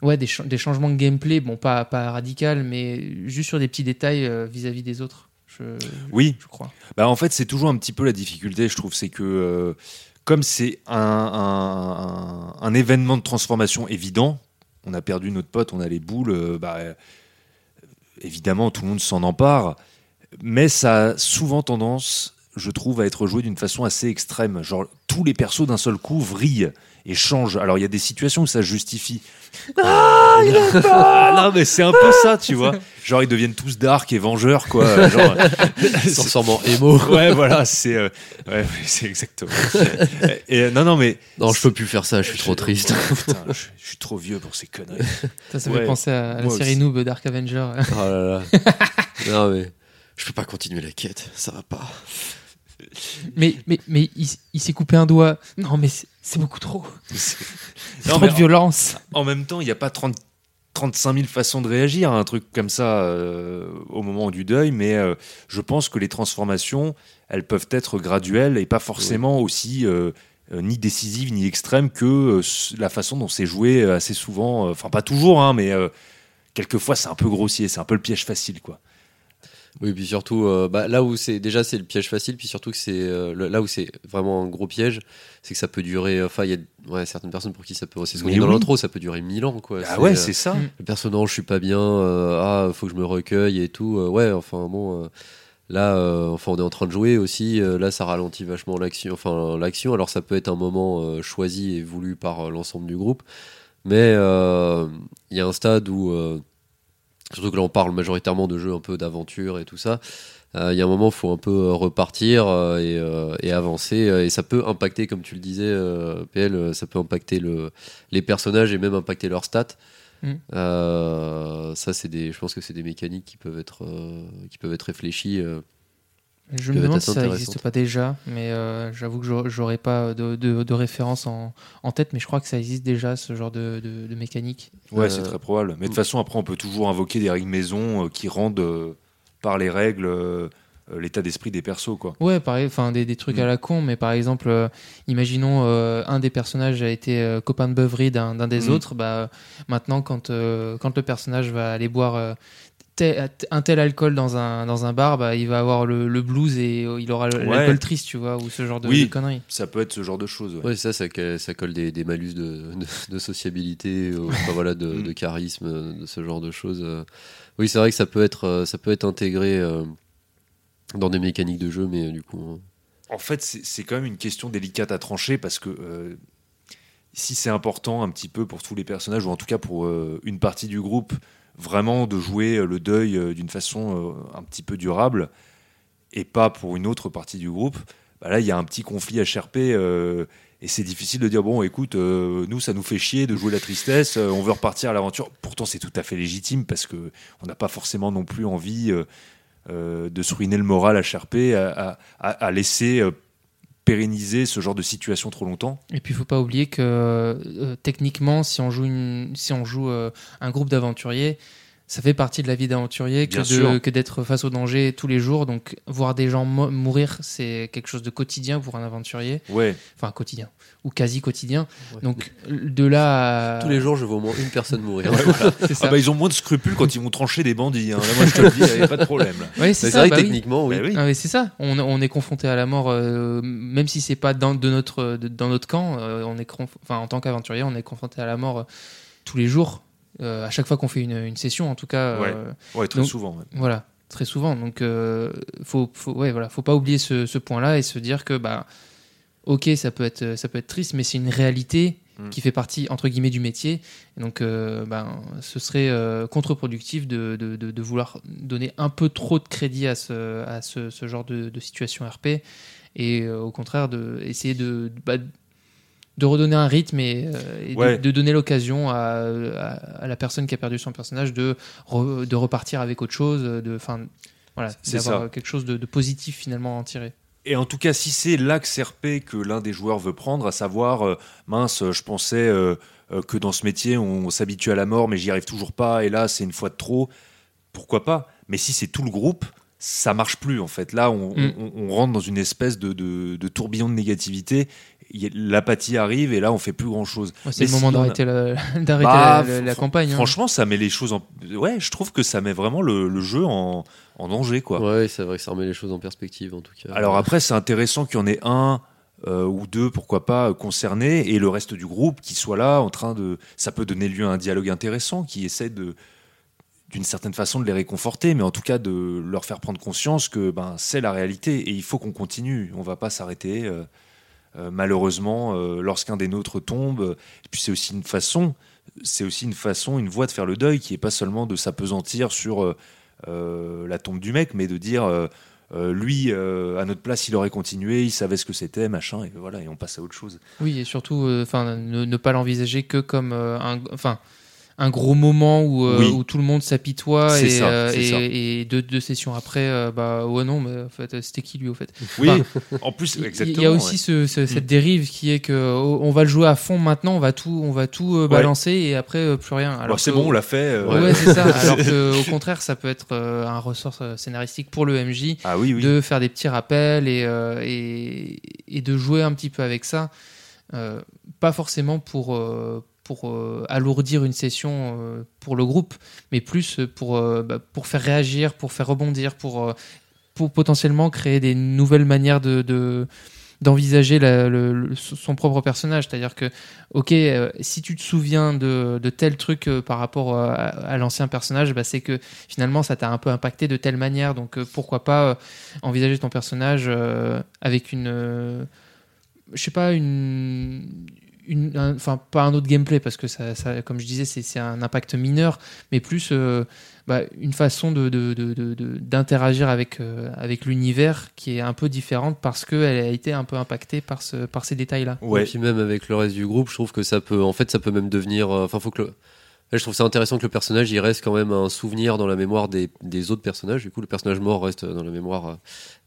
ouais des, des, changements de gameplay. Bon pas pas radical mais juste sur des petits détails vis-à-vis des autres je, oui. je crois. Bah en fait c'est toujours un petit peu la difficulté je trouve c'est que comme c'est un, un, un, événement de transformation évident on a perdu notre pote on a les boules bah évidemment, tout le monde s'en empare, mais ça a souvent tendance, je trouve, à être joué d'une façon assez extrême. Tous les persos d'un seul coup vrillent et changent. Alors, il y a des situations où ça justifie. Ah, il ah, Non, mais c'est un peu ça, tu vois. Genre, ils deviennent tous dark et vengeurs, quoi. Genre, Transformant émo. Ouais, voilà, c'est euh, ouais, c'est exactement. Et, euh, non, non, mais. Non, je peux plus faire ça, je suis trop triste. Putain, je, suis trop vieux pour ces conneries. Ça, ça fait penser à la série Noob Dark Avenger. Oh là là. non, mais. Je peux pas continuer la quête, ça va pas. Mais, mais, mais il, s'est coupé un doigt. Non, mais c'est beaucoup trop. C'est trop de violence. En, même temps, il n'y a pas 30, 35 000 façons de réagir à un truc comme ça euh, au moment du deuil, mais euh, je pense que les transformations, elles peuvent être graduelles et pas forcément aussi euh, ni décisives ni extrêmes que la façon dont c'est joué assez souvent. Enfin, pas toujours, hein, mais quelquefois c'est un peu grossier, c'est un peu le piège facile, quoi. Oui, puis surtout, euh, bah, là où c'est déjà c'est le piège facile, puis surtout que c'est euh, là où c'est vraiment un gros piège, c'est que ça peut durer. Enfin, il y a ouais, certaines personnes pour qui ça peut. C'est ce qu'on dit dans l'intro, ça peut durer mille ans, quoi. Ah ouais, c'est ça. Le personnage, je suis pas bien. Euh, ah, faut que je me recueille et tout. ouais, enfin bon. Là, enfin, on est en train de jouer aussi. là, ça ralentit vachement l'action. Enfin, l'action. Alors, ça peut être un moment choisi et voulu par l'ensemble du groupe, mais il y a un stade où Surtout que là, on parle majoritairement de jeux un peu d'aventure et tout ça. Euh, il y a un moment, il faut un peu euh, repartir euh, et, avancer. et ça peut impacter, comme tu le disais, PL, ça peut impacter le, les personnages et même impacter leurs stats. Mm. ça, c'est des, je pense que c'est des mécaniques qui peuvent être, qui peuvent être réfléchies je me demande si ça n'existe pas déjà, mais euh, j'avoue que j'aurais pas de, de, référence en, en, tête, mais je crois que ça existe déjà, ce genre de, de mécanique. Ouais, c'est euh, très probable. Mais de toute façon, après, on peut toujours invoquer des règles maison euh, qui rendent, par les règles, l'état d'esprit des persos. Quoi. Ouais, pareil, enfin, des, des, trucs à mm. la con, mais par exemple, imaginons un des personnages a été copain de beuverie d'un des mm. autres, bah, maintenant, quand, quand le personnage va aller boire un tel alcool dans un, dans un bar, bah, il va avoir le, blues et euh, il aura l'alcool triste, tu vois, ou ce genre de, oui, conneries. Ça peut être ce genre de choses. Ouais, ça, ça, ça, colle des, des malus de, de, sociabilité, voilà, de, mm. de, charisme, de ce genre de choses. Oui, c'est vrai que ça peut être, euh, ça peut être intégré euh, dans des mécaniques de jeu, mais du coup. En fait, c'est quand même une question délicate à trancher parce que si c'est important un petit peu pour tous les personnages, ou en tout cas pour une partie du groupe, vraiment de jouer euh, le deuil euh, d'une façon euh, un petit peu durable, et pas pour une autre partie du groupe, bah là, il y a un petit conflit HRP. euh, et c'est difficile de dire bon, écoute, nous, ça nous fait chier de jouer la tristesse. on veut repartir à l'aventure. Pourtant, c'est tout à fait légitime parce que on n'a pas forcément non plus envie de se ruiner le moral à, à, à laisser pérenniser ce genre de situation trop longtemps. Et puis il faut pas oublier que euh, techniquement, si on joue, une, si on joue euh, un groupe d'aventuriers, ça fait partie de la vie d'aventurier que d'être face au danger tous les jours. Donc voir des gens mo- mourir, c'est quelque chose de quotidien pour un aventurier, Ouais, enfin quotidien ou quasi quotidien. Ouais. Donc de là à... Tous les jours, je vois au moins une personne mourir. Ah bah, ils ont moins de scrupules quand ils vont trancher des bandits. hein. Là, moi, je te le dis, il n'y a pas de problème. Ouais, c'est bah oui. techniquement, oui. Bah oui. Ah c'est ça. On, on est confronté à la mort, euh, même si c'est pas dans, de notre, de- dans notre camp. euh, on est conf- enfin, en tant qu'aventurier, on est confronté à la mort euh, tous les jours. Euh, à chaque fois qu'on fait une, une session, en tout cas. Ouais. euh, Ouais, très Donc- souvent. ouais. voilà, très souvent. Donc, euh, faut, faut, ouais, voilà, faut pas oublier ce, ce point-là et se dire que, bah, ok, ça peut être, ça peut être triste, mais c'est une réalité Mm. qui fait partie entre guillemets du métier. Et donc, euh, ben, ce serait contre-productif de, de, de- de vouloir donner un peu trop de crédit à ce, à ce, ce genre de, situation RP et au contraire de essayer de, bah, de redonner un rythme et, euh, et de- Ouais. de, donner l'occasion à, à- à la personne qui a perdu son personnage de, re- de repartir avec autre chose, de, enfin, voilà, C'est d'avoir quelque chose de, de positif finalement à en tirer. Et en tout cas, si c'est l'axe RP que l'un des joueurs veut prendre, à savoir, euh, mince, je pensais euh, euh, que dans ce métier, on, s'habitue à la mort, mais j'y arrive toujours pas, et là, c'est une fois de trop, pourquoi pas? Mais si c'est tout le groupe, ça marche plus, en fait. Là, on, Mm. on- on rentre dans une espèce de, de- de tourbillon de négativité, l'apathie arrive, et là, on fait plus grand-chose. Ouais, c'est le moment si on a- d'arrêter la, Bah, la, la- la fr- campagne. hein. Franchement, ça met les choses en... Ouais, je trouve que ça met vraiment le, le jeu en, en danger, quoi. Ouais, c'est vrai que ça remet les choses en perspective en tout cas. Alors après, c'est intéressant qu'il y en ait un euh, ou deux, pourquoi pas, euh, concernés, et le reste du groupe qui soit là en train de... Ça peut donner lieu à un dialogue intéressant qui essaie de d'une certaine façon de les réconforter, mais en tout cas de leur faire prendre conscience que ben, c'est la réalité et il faut qu'on continue. On va pas s'arrêter. euh, euh, malheureusement, euh, lorsqu'un des nôtres tombe, et puis c'est aussi une façon, c'est aussi une façon, une voie de faire le deuil qui est pas seulement de s'apesantir sur euh, la tombe du mec, mais de dire lui, à notre place, il aurait continué, il savait ce que c'était, machin, et voilà, et on passe à autre chose. Oui, et surtout, enfin, ne, ne pas l'envisager que comme un, enfin, un gros moment où, euh, Oui. où tout le monde s'apitoie et, ça, euh, et, et deux, deux sessions après, euh, bah ouais non, mais en fait, c'était qui lui au fait? Oui, en plus, Il- exactement. Il y a aussi ouais. ce- ce- cette Mm. dérive qui est que oh, on va le jouer à fond maintenant, on va tout, on va tout balancer et après plus rien. Bah, Alors c'est bon, on l'a fait. Ouais, c'est ça. Alors que, au contraire, ça peut être un ressort scénaristique pour le MJ Ah oui, oui. de faire des petits rappels et, et, et de jouer un petit peu avec ça. Euh, pas forcément pour, euh, pour euh, alourdir une session euh, pour le groupe, mais plus pour, euh, bah, pour faire réagir, pour faire rebondir, pour, pour potentiellement créer des nouvelles manières de. de d'envisager son propre personnage c'est-à-dire que ok si tu te souviens de, tel truc par rapport à, l'ancien personnage bah, c'est que finalement ça t'a un peu impacté de telle manière donc pourquoi pas envisager ton personnage avec une je sais pas une une un- enfin pas un autre gameplay parce que ça, ça- comme je disais c'est un impact mineur mais plus euh, bah, une façon de de- de- de- de- d'interagir avec euh, avec l'univers qui est un peu différente parce qu'elle a été un peu impactée par ce par ces détails là Ouais. Et puis même avec le reste du groupe, je trouve que ça peut, en fait, ça peut même devenir. euh, Enfin, faut que le. Là, je trouve ça intéressant que le personnage, il reste quand même un souvenir dans la mémoire des, des autres personnages. Du coup, le personnage mort reste dans la mémoire euh,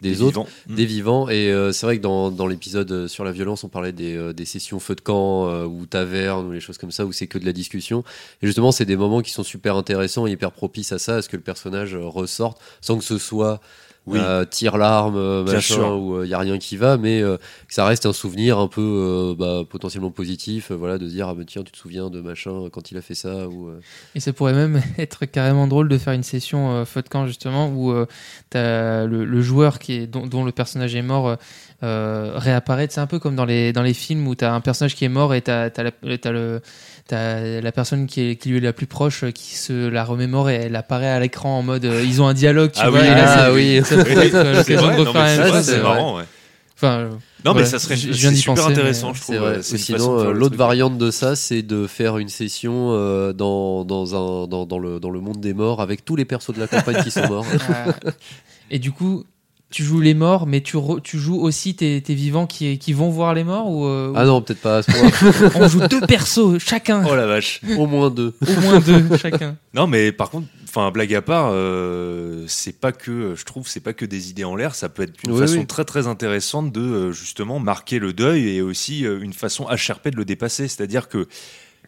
des, autres, vivants. Mm. des vivants. Et euh, c'est vrai que dans, dans l'épisode sur la violence, on parlait des, euh, des sessions feu de camp euh, ou taverne ou les choses comme ça où c'est que de la discussion. Et justement, c'est des moments qui sont super intéressants et hyper propices à ça, à ce que le personnage ressorte sans que ce soit Oui. euh, tire l'arme, euh, machin, où il y a rien qui va, mais euh, que ça reste un souvenir un peu euh, bah, potentiellement positif, euh, voilà, de se dire ah bah, tiens tu te souviens de machin quand il a fait ça ou euh, Et ça pourrait même être carrément drôle de faire une session euh, feu de camp justement où euh, t'as le, le joueur qui est, dont, dont le personnage est mort réapparaît. C'est un peu comme dans les, dans les films où t'as un personnage qui est mort et t'as as, le, t'as la personne qui, est, qui lui est la plus proche euh, qui se la remémore et elle apparaît à l'écran en mode euh, ils ont un dialogue, tu Ah vois. oui, et là, ah c'est- oui. ça pourrait être C'est l'occasion vrai, de non, refaire mais la c'est même vrai, chose. c'est euh, marrant. ouais. Enfin, Non, voilà, mais ça serait je- viens super penser, intéressant, je trouve. ouais, sinon l'autre variante de ça c'est de faire une session euh, dans, dans, un, dans, dans, le, dans le monde des morts avec tous les persos de la campagne qui sont morts. Euh, et du coup, tu joues les morts, mais tu, re- tu joues aussi tes, tes vivants qui, qui vont voir les morts ou, euh, Ah non, peut-être pas à ce point. on joue deux persos chacun, Oh la vache. Au moins deux. au moins deux chacun. Non, mais par contre, enfin, blague à part, euh, c'est pas que, je trouve, c'est pas que des idées en l'air. Ça peut être une Oui, façon oui. très très intéressante de euh, justement marquer le deuil et aussi euh, une façon HRP de le dépasser. C'est-à-dire que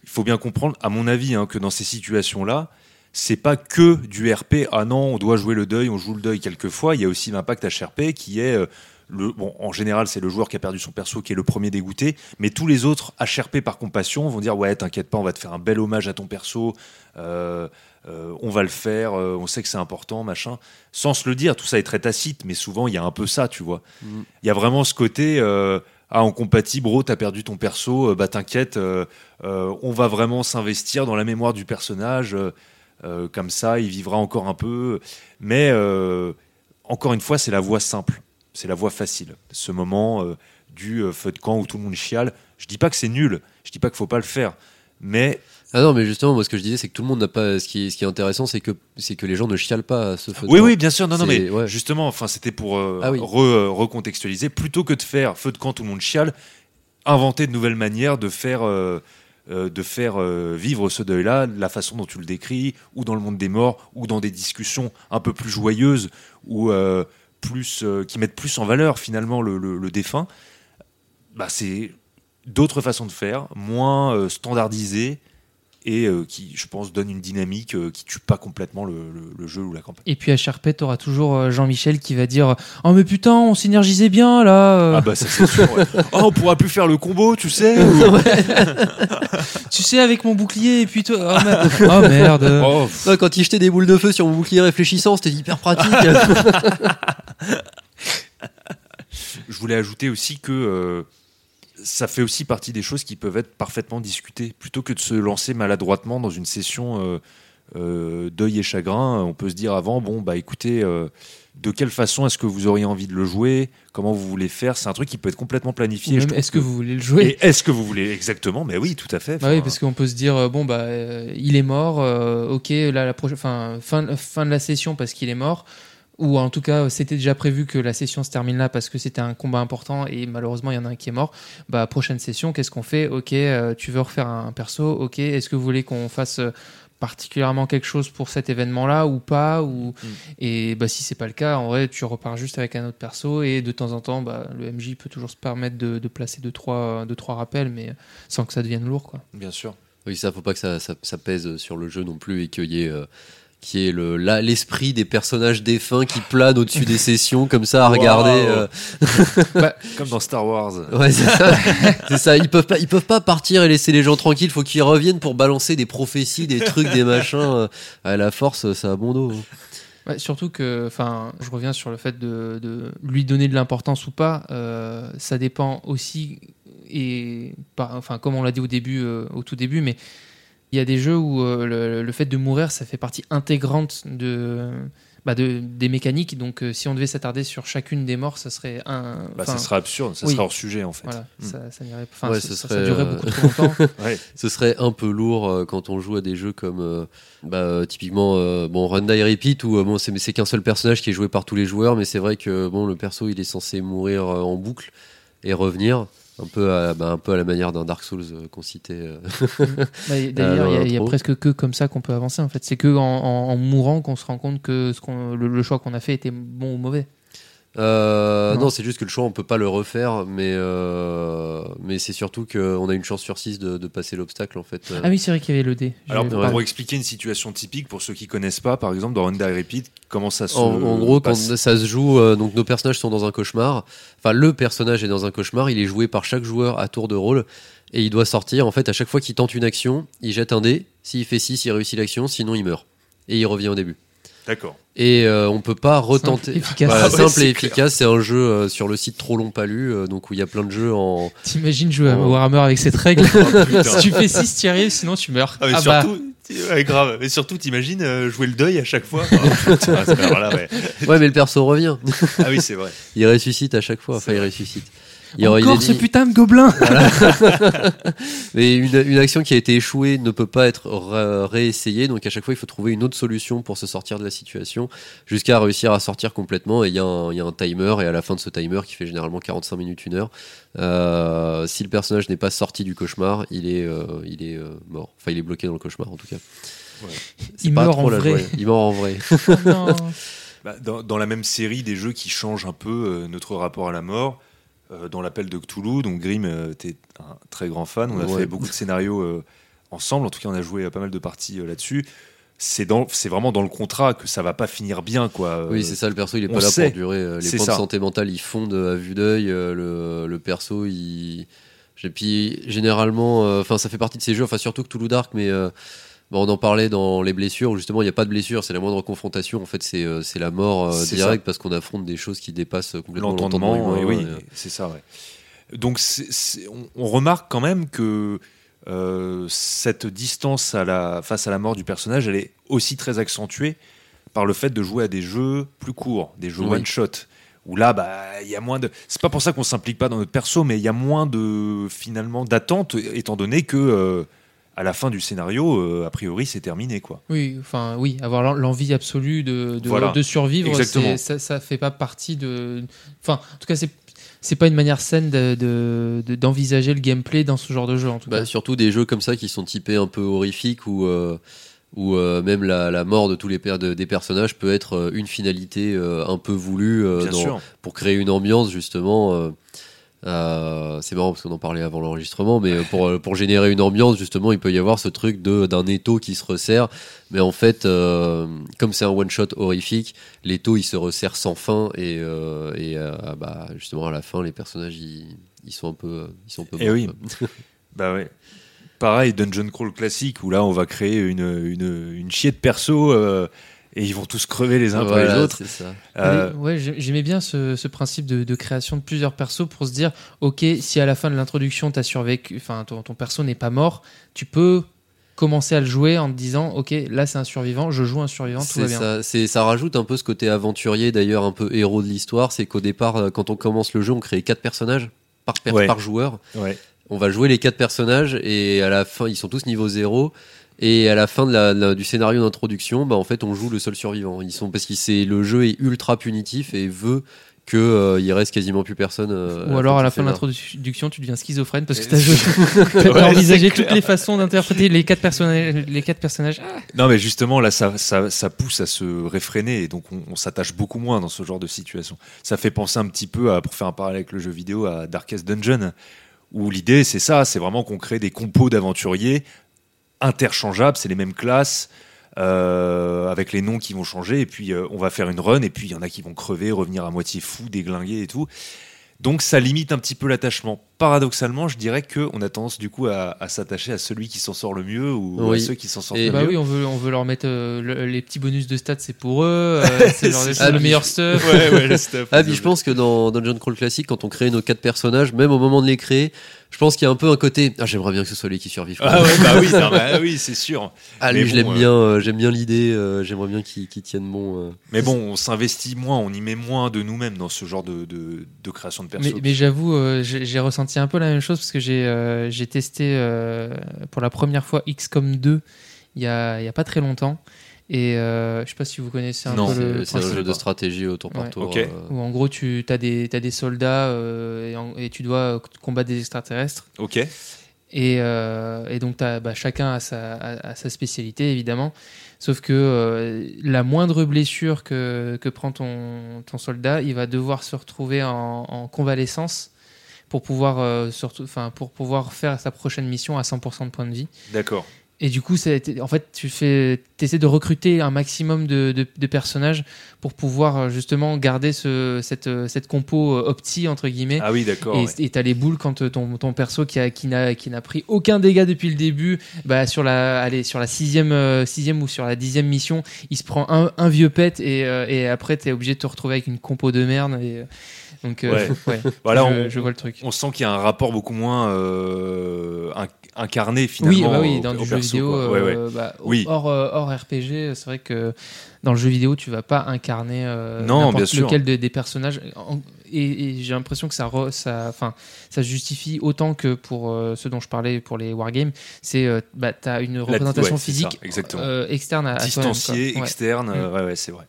il faut bien comprendre, à mon avis, hein, que dans ces situations-là, c'est pas que du RP. Ah non, on doit jouer le deuil, on joue le deuil quelquefois. Il y a aussi l'impact HRP qui est euh, le, bon, en général, c'est le joueur qui a perdu son perso qui est le premier dégoûté, mais tous les autres HRP par compassion vont dire ouais, t'inquiète pas, on va te faire un bel hommage à ton perso. Euh, euh, on va le faire, euh, on sait que c'est important, machin. Sans se le dire, tout ça est très tacite, mais souvent il y a un peu ça, tu vois. Il Mm. y a vraiment ce côté, ah, en compatie, bro, t'as perdu ton perso, bah t'inquiète, on va vraiment s'investir dans la mémoire du personnage, euh, comme ça, il vivra encore un peu. Mais euh, encore une fois, c'est la voie simple, c'est la voie facile. Ce moment euh, du feu de camp où tout le monde chiale. Je dis pas que c'est nul, je dis pas qu'il faut pas le faire, mais Ah non, mais justement, moi, ce que je disais, c'est que tout le monde n'a pas. Ce qui est, ce qui est intéressant, c'est que, c'est que les gens ne chialent pas à ce feu de Oui, camp. oui, bien sûr. Non, non, mais ouais. justement, enfin, c'était pour Ah oui. re- recontextualiser. Plutôt que de faire feu de camp, tout le monde chiale, inventer de nouvelles manières de faire, euh, de faire euh, vivre ce deuil-là, la façon dont tu le décris, ou dans le monde des morts, ou dans des discussions un peu plus joyeuses, ou euh, plus, qui mettent plus en valeur finalement le, défunt. Bah, c'est d'autres façons de faire, moins standardisées. Et euh, qui, je pense, donne une dynamique euh, qui tue pas complètement le- le- le jeu ou la campagne. Et puis à Sharpet, t'auras toujours euh, Jean-Michel qui va dire Oh, mais putain, on synergisait bien là. euh. Ah bah ça c'est sûr. ouais. Oh, on pourra plus faire le combo, tu sais. ou- Tu sais, avec mon bouclier, et puis toi. Oh merde. Oh, merde. Oh, Ouais, quand il jetait des boules de feu sur mon bouclier réfléchissant, c'était hyper pratique. je voulais ajouter aussi que euh, ça fait aussi partie des choses qui peuvent être parfaitement discutées. Plutôt que de se lancer maladroitement dans une session euh, euh, deuil et chagrin, on peut se dire avant, bon bah écoutez, euh, de quelle façon est-ce que vous auriez envie de le jouer? Comment vous voulez faire? C'est un truc qui peut être complètement planifié. Est-ce que vous voulez le jouer? Est-ce que vous voulez exactement? Mais oui, tout à fait. Bah oui, parce qu'on peut se dire euh, bon bah euh, il est mort, ok là la prochaine, fin fin de la session parce qu'il est mort, ou en tout cas c'était déjà prévu que la session se termine là parce que c'était un combat important et malheureusement il y en a un qui est mort. Bah prochaine session qu'est-ce qu'on fait? Ok, euh, tu veux refaire un perso? Ok, est-ce que vous voulez qu'on fasse euh, particulièrement quelque chose pour cet événement-là ou pas ou et bah si c'est pas le cas en vrai tu repars juste avec un autre perso et de temps en temps bah le MJ peut toujours se permettre de, de placer deux trois deux trois rappels mais sans que ça devienne lourd quoi. bien sûr. oui, ça, faut pas que ça, ça, ça pèse sur le jeu non plus et qu'il y ait. euh, qu'il y ait le- l'esprit des personnages défunts qui planent au-dessus des sessions comme ça à Wow. regarder. euh. Comme dans Star Wars. Ouais, c'est ça. c'est ça. Ils peuvent pas, ils peuvent pas partir et laisser les gens tranquilles. Faut qu'ils reviennent pour balancer des prophéties, des trucs, des machins. euh. À la force, ça a bon dos. hein. Ouais, surtout que, enfin, je reviens sur le fait de, de lui donner de l'importance ou pas. euh, ça dépend aussi et par, enfin, comme on l'a dit au début, euh, au tout début, mais il y a des jeux où euh, le, le fait de mourir, ça fait partie intégrante de, bah, de des mécaniques. Donc, euh, si on devait s'attarder sur chacune des morts, ça serait un. Bah, ça serait absurde, ça oui. serait hors sujet en fait. Voilà, Mm. ça, ça n'irait- enfin, Ouais, ça, ce ça- serait, ça durerait euh, beaucoup trop longtemps. Ouais. Ce serait un peu lourd euh, quand on joue à des jeux comme euh, bah, euh, typiquement euh, bon Run Die Repeat où euh, bon c'est mais c'est qu'un seul personnage qui est joué par tous les joueurs, mais c'est vrai que bon le perso il est censé mourir euh, en boucle et revenir. Un peu, à, bah, un peu à la manière d'un Dark Souls euh, qu'on citait. euh. Bah, D'ailleurs, il y a- il y, a presque que comme ça qu'on peut avancer. En fait, c'est que en, en- en mourant qu'on se rend compte que ce le choix qu'on a fait était bon ou mauvais. Euh, Non. non, c'est juste que le choix, on peut pas le refaire, mais, euh, mais c'est surtout qu'on a une chance sur 6 de, de passer l'obstacle en fait. Ah oui, c'est vrai qu'il y avait le dé. Alors pour, expliquer une situation typique pour ceux qui connaissent pas, par exemple dans Honda Repeat, comment ça se En, en gros, quand ça se joue, euh, donc nos personnages sont dans un cauchemar. Enfin, le personnage est dans un cauchemar. Il est joué par chaque joueur à tour de rôle et il doit sortir. En fait, à chaque fois qu'il tente une action, il jette un dé. S'il fait 6, il réussit l'action. Sinon, il meurt et il revient au début. D'accord. Et euh, on peut pas retenter. Simple, efficace. Voilà, Ah ouais, simple c'est et clair. efficace. C'est un jeu euh, sur le site Trop Long Pas Lu, euh, donc où il y a plein de jeux en. T'imagines jouer à. Warhammer avec cette règle Oh. Si tu fais 6, tu y arrives, sinon tu meurs. Ah, mais Ah bah, surtout, ouais, grave. Mais surtout, t'imagines euh, jouer le deuil à chaque fois. Oh, putain, alors là, ouais. Ouais, mais le perso revient. Ah oui, c'est vrai. Il ressuscite à chaque fois. Enfin, il ressuscite. Il, aurait- il Encore a ce dit- putain de gobelin Mais une, une action qui a été échouée ne peut pas être ré- réessayée, donc à chaque fois il faut trouver une autre solution pour se sortir de la situation, jusqu'à réussir à sortir complètement. Et il y, a un- il y a un timer, et à la fin de ce timer, qui fait généralement 45 minutes, une heure, euh, si le personnage n'est pas sorti du cauchemar, il est, euh, il est euh, mort. Enfin, il est bloqué dans le cauchemar en tout cas. Ouais. Il pas meurt trop en la vrai. joie. Il meurt en vrai. Dans, dans la même série, des jeux qui changent un peu euh, notre rapport à la mort. Euh, dans l'appel de Cthulhu, donc Grimm, euh, t'es un très grand fan. On a Ouais. fait beaucoup de scénarios euh, ensemble. En tout cas, on a joué pas mal de parties là-dessus. C'est dans, c'est vraiment dans le contrat que ça va pas finir bien, quoi. Oui, c'est ça, le perso, il est pas là sait. pour durer. Les points ça. de santé mentale, ils fondent à vue d'œil. Le, le perso, il. Et puis, généralement, euh, ça fait partie de ces jeux, enfin, surtout que Toulouse Dark, mais euh, bah, on en parlait dans les blessures, où justement, il n'y a pas de blessure, c'est la moindre confrontation. En fait, c'est euh, c'est la mort euh, directe parce qu'on affronte des choses qui dépassent complètement l'entendement. oui, euh, c'est ça, ouais. Donc, on, on remarque quand même que euh, cette distance à la, face à la mort du personnage, elle est aussi très accentuée par le fait de jouer à des jeux plus courts, des jeux Oui. one shot. Où là, bah, il y a moins de. C'est pas pour ça qu'on s'implique pas dans notre perso, mais il y a moins de finalement d'attente, étant donné que euh, à la fin du scénario, euh, a priori, c'est terminé, quoi. Oui, enfin oui, avoir l'en- l'envie absolue de, de, Voilà. de survivre, ça, ça fait pas partie de. Enfin, en tout cas, c'est c'est pas une manière saine de- de- de- d'envisager le gameplay dans ce genre de jeu en tout Bah, cas. surtout des jeux comme ça qui sont typés un peu horrifiques ou euh, où euh, même la, la mort de tous les per- de- des personnages peut être une finalité euh, un peu voulue euh, dans- pour créer une ambiance justement. Euh, c'est marrant parce qu'on en parlait avant l'enregistrement, mais pour, euh, pour générer une ambiance, justement, il peut y avoir ce truc de d'un étau qui se resserre. Mais en fait, euh, comme c'est un one shot horrifique, l'étau il se resserre sans fin et, euh, et euh, bah, justement à la fin, les personnages ils, ils sont un peu ils sont un peu Eh morts, oui. Bah ouais. Pareil, Dungeon Crawl classique, où là, on va créer une, une, une chier de perso euh, et ils vont tous crever les uns après Voilà, les autres. c'est ça. Euh, ouais, j'ai- j'aimais bien ce, ce principe de, de création de plusieurs persos pour se dire, ok, si à la fin de l'introduction t'as survécu, enfin ton, ton perso n'est pas mort, tu peux commencer à le jouer en te disant, ok, là c'est un survivant, je joue un survivant, tout va bien. ça, rajoute un peu ce côté aventurier, d'ailleurs un peu héros de l'histoire. C'est qu'au départ, euh, quand on commence le jeu, on crée quatre personnages par, per- Ouais. par joueur. ouais. On va jouer les quatre personnages et à la fin, ils sont tous niveau zéro. Et à la fin de la, la- du scénario d'introduction, bah en fait, on joue le seul survivant. Ils sont parce que c'est le jeu est ultra punitif et veut que euh, il reste quasiment plus personne. euh, Ou alors à la fin de l'introduction, tu deviens schizophrène parce que Et- t'as joué- Ouais, envisagé toutes les façons d'interpréter les quatre personnages. Les quatre personnages. Ah, Non, mais justement, là, ça, ça, ça pousse à se réfréner et donc on, on s'attache beaucoup moins dans ce genre de situation. Ça fait penser un petit peu, à, pour faire un parallèle avec le jeu vidéo, à Darkest Dungeon, où l'idée, c'est ça, c'est vraiment qu'on crée des compos d'aventuriers interchangeables, c'est les mêmes classes. euh, avec les noms qui vont changer et puis euh, on va faire une run et puis il y en a qui vont crever, revenir à moitié fou, déglinguer et tout. Donc ça limite un petit peu l'attachement. Paradoxalement, je dirais que on a tendance du coup à, à s'attacher à celui qui s'en sort le mieux ou à ceux qui s'en sortent Et le bah mieux. oui, on veut, on veut leur mettre euh, le- les petits bonus de stats, c'est pour eux. euh, c'est leur- le meilleur stuff. ouais, ouais, le stuff. Ah, puis je pense que dans Dungeon Crawl classique, quand on crée nos quatre personnages, même au moment de les créer, je pense qu'il y a un peu un côté. Ah, j'aimerais bien que ce soit lui qui survive. Ah ouais, bah oui, non, bah oui, c'est sûr. Ah, lui, je l'aime euh, bien, euh, j'aime bien l'idée, euh, j'aimerais bien qu'il qu'il tienne bon. euh. Mais bon, on s'investit moins, on y met moins de nous-mêmes dans ce genre de, de, de création de perso. Mais, mais j'avoue, euh, j'ai j'ai ressenti un peu la même chose parce que j'ai euh, testé euh, pour la première fois XCOM 2 il y a, y a pas très longtemps. Et euh, je sais pas si vous connaissez un Non, peu C'est un jeu de stratégie au tour par Ouais. tour. Euh. Où en gros, tu as des, soldats euh, et, en- et tu dois euh, combattre des extraterrestres. Ok. Et, euh, et donc, t'as- bah, chacun a sa, a- a sa spécialité, évidemment. Sauf que euh, la moindre blessure que, que prend ton, ton soldat, il va devoir se retrouver en, en convalescence pour pouvoir, euh, surtout, enfin, pour pouvoir faire sa prochaine mission à 100% de points de vie. D'accord. Et du coup, c'est- en fait, tu fais, essaies de recruter un maximum de, de- de personnages pour pouvoir euh, justement garder ce, cette, euh, cette compo euh, opti, entre guillemets. Ah oui, d'accord. Et ouais. t'as les boules quand ton, ton perso qui a qui n'a qui n'a pris aucun dégât depuis le début, bah sur la allez sur la sixième euh, sixième ou sur la dixième mission, il se prend un, un vieux pet et, euh, et après t'es obligé de te retrouver avec une compo de merde et donc euh, ouais, Voilà, je, on, je vois le truc. on sent qu'il y a un rapport beaucoup moins in- incarné finalement Oui, bah oui, au, dans au du jeu vidéo, bah, Oui. hors, hors RPG, c'est vrai que dans le jeu vidéo, tu vas pas incarner euh, Non, n'importe bien sûr. lequel des, des personnages. En- et et j'ai l'impression que ça, re- ça, enfin, ça justifie autant que pour euh, ce dont je parlais pour les wargames. C'est, euh, bah, t'as une représentation ouais, c'est ça, physique exactement. euh, externe à, à toi-même, Distancié, quoi. Ouais. externe, euh, Mm. ouais, ouais, c'est vrai.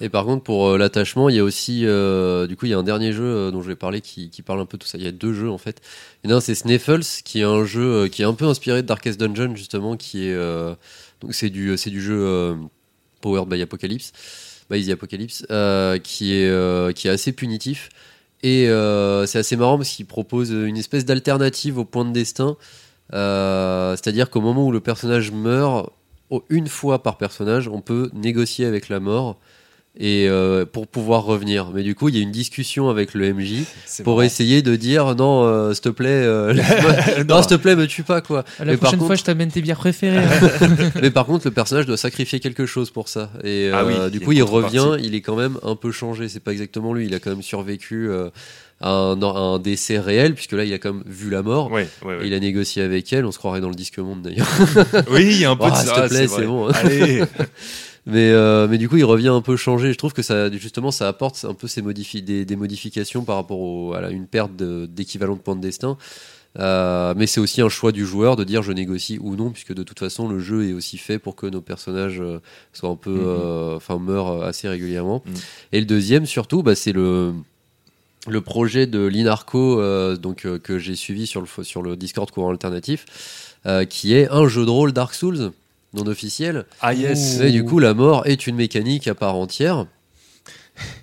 Et par contre, pour euh, l'attachement, il y a aussi, euh, du coup, il y a un dernier jeu euh, dont je vais parler qui, qui parle un peu de tout ça. Il y a deux jeux en fait. Il y en a un, c'est Sniffles, qui est un jeu euh, qui est un peu inspiré de Darkest Dungeon justement, qui est euh, donc c'est du jeu euh, powered by Apocalypse, by Apocalypse, euh, qui est euh, qui est assez punitif. Et c'est assez marrant parce qu'il propose une espèce d'alternative au point de destin. C'est-à-dire qu'au moment où le personnage meurt, une fois par personnage, on peut négocier avec la mort et euh, pour pouvoir revenir. Mais du coup, il y a une discussion avec le MJ pour essayer de dire non, euh, s'il te plaît, euh, non, s'il te plaît, me tue pas quoi. La Mais prochaine fois, je t'amène tes bières préférées. hein. Mais par contre, le personnage doit sacrifier quelque chose pour ça. Et Ah oui, euh, du coup, il revient, il est quand même un peu changé. C'est pas exactement lui. Il a quand même survécu euh, à un, un décès réel, puisque là, il a quand même vu la mort. Ouais, ouais, ouais. Et Il a négocié avec elle. On se croirait dans le disque monde d'ailleurs. Oui, il y a un peu Oh, de s'il ça. te plaît, c'est bon. Allez. Mais, euh, mais du coup, il revient un peu changé. Je trouve que ça, justement, ça apporte un peu ces modifi des, des modifications par rapport au- à la- une perte de- d'équivalent de, points de destin. Euh, mais c'est aussi un choix du joueur de dire je négocie ou non, puisque de toute façon, le jeu est aussi fait pour que nos personnages euh, soient un peu, Mhm. euh, enfin, meurent assez régulièrement. Mhm. Et le deuxième, surtout, bah, c'est le le projet de Linarco donc que j'ai suivi sur le sur le Discord courant alternatif, qui est un jeu de rôle Dark Souls non officiel. Ah yes. Et du coup, la mort est une mécanique à part entière.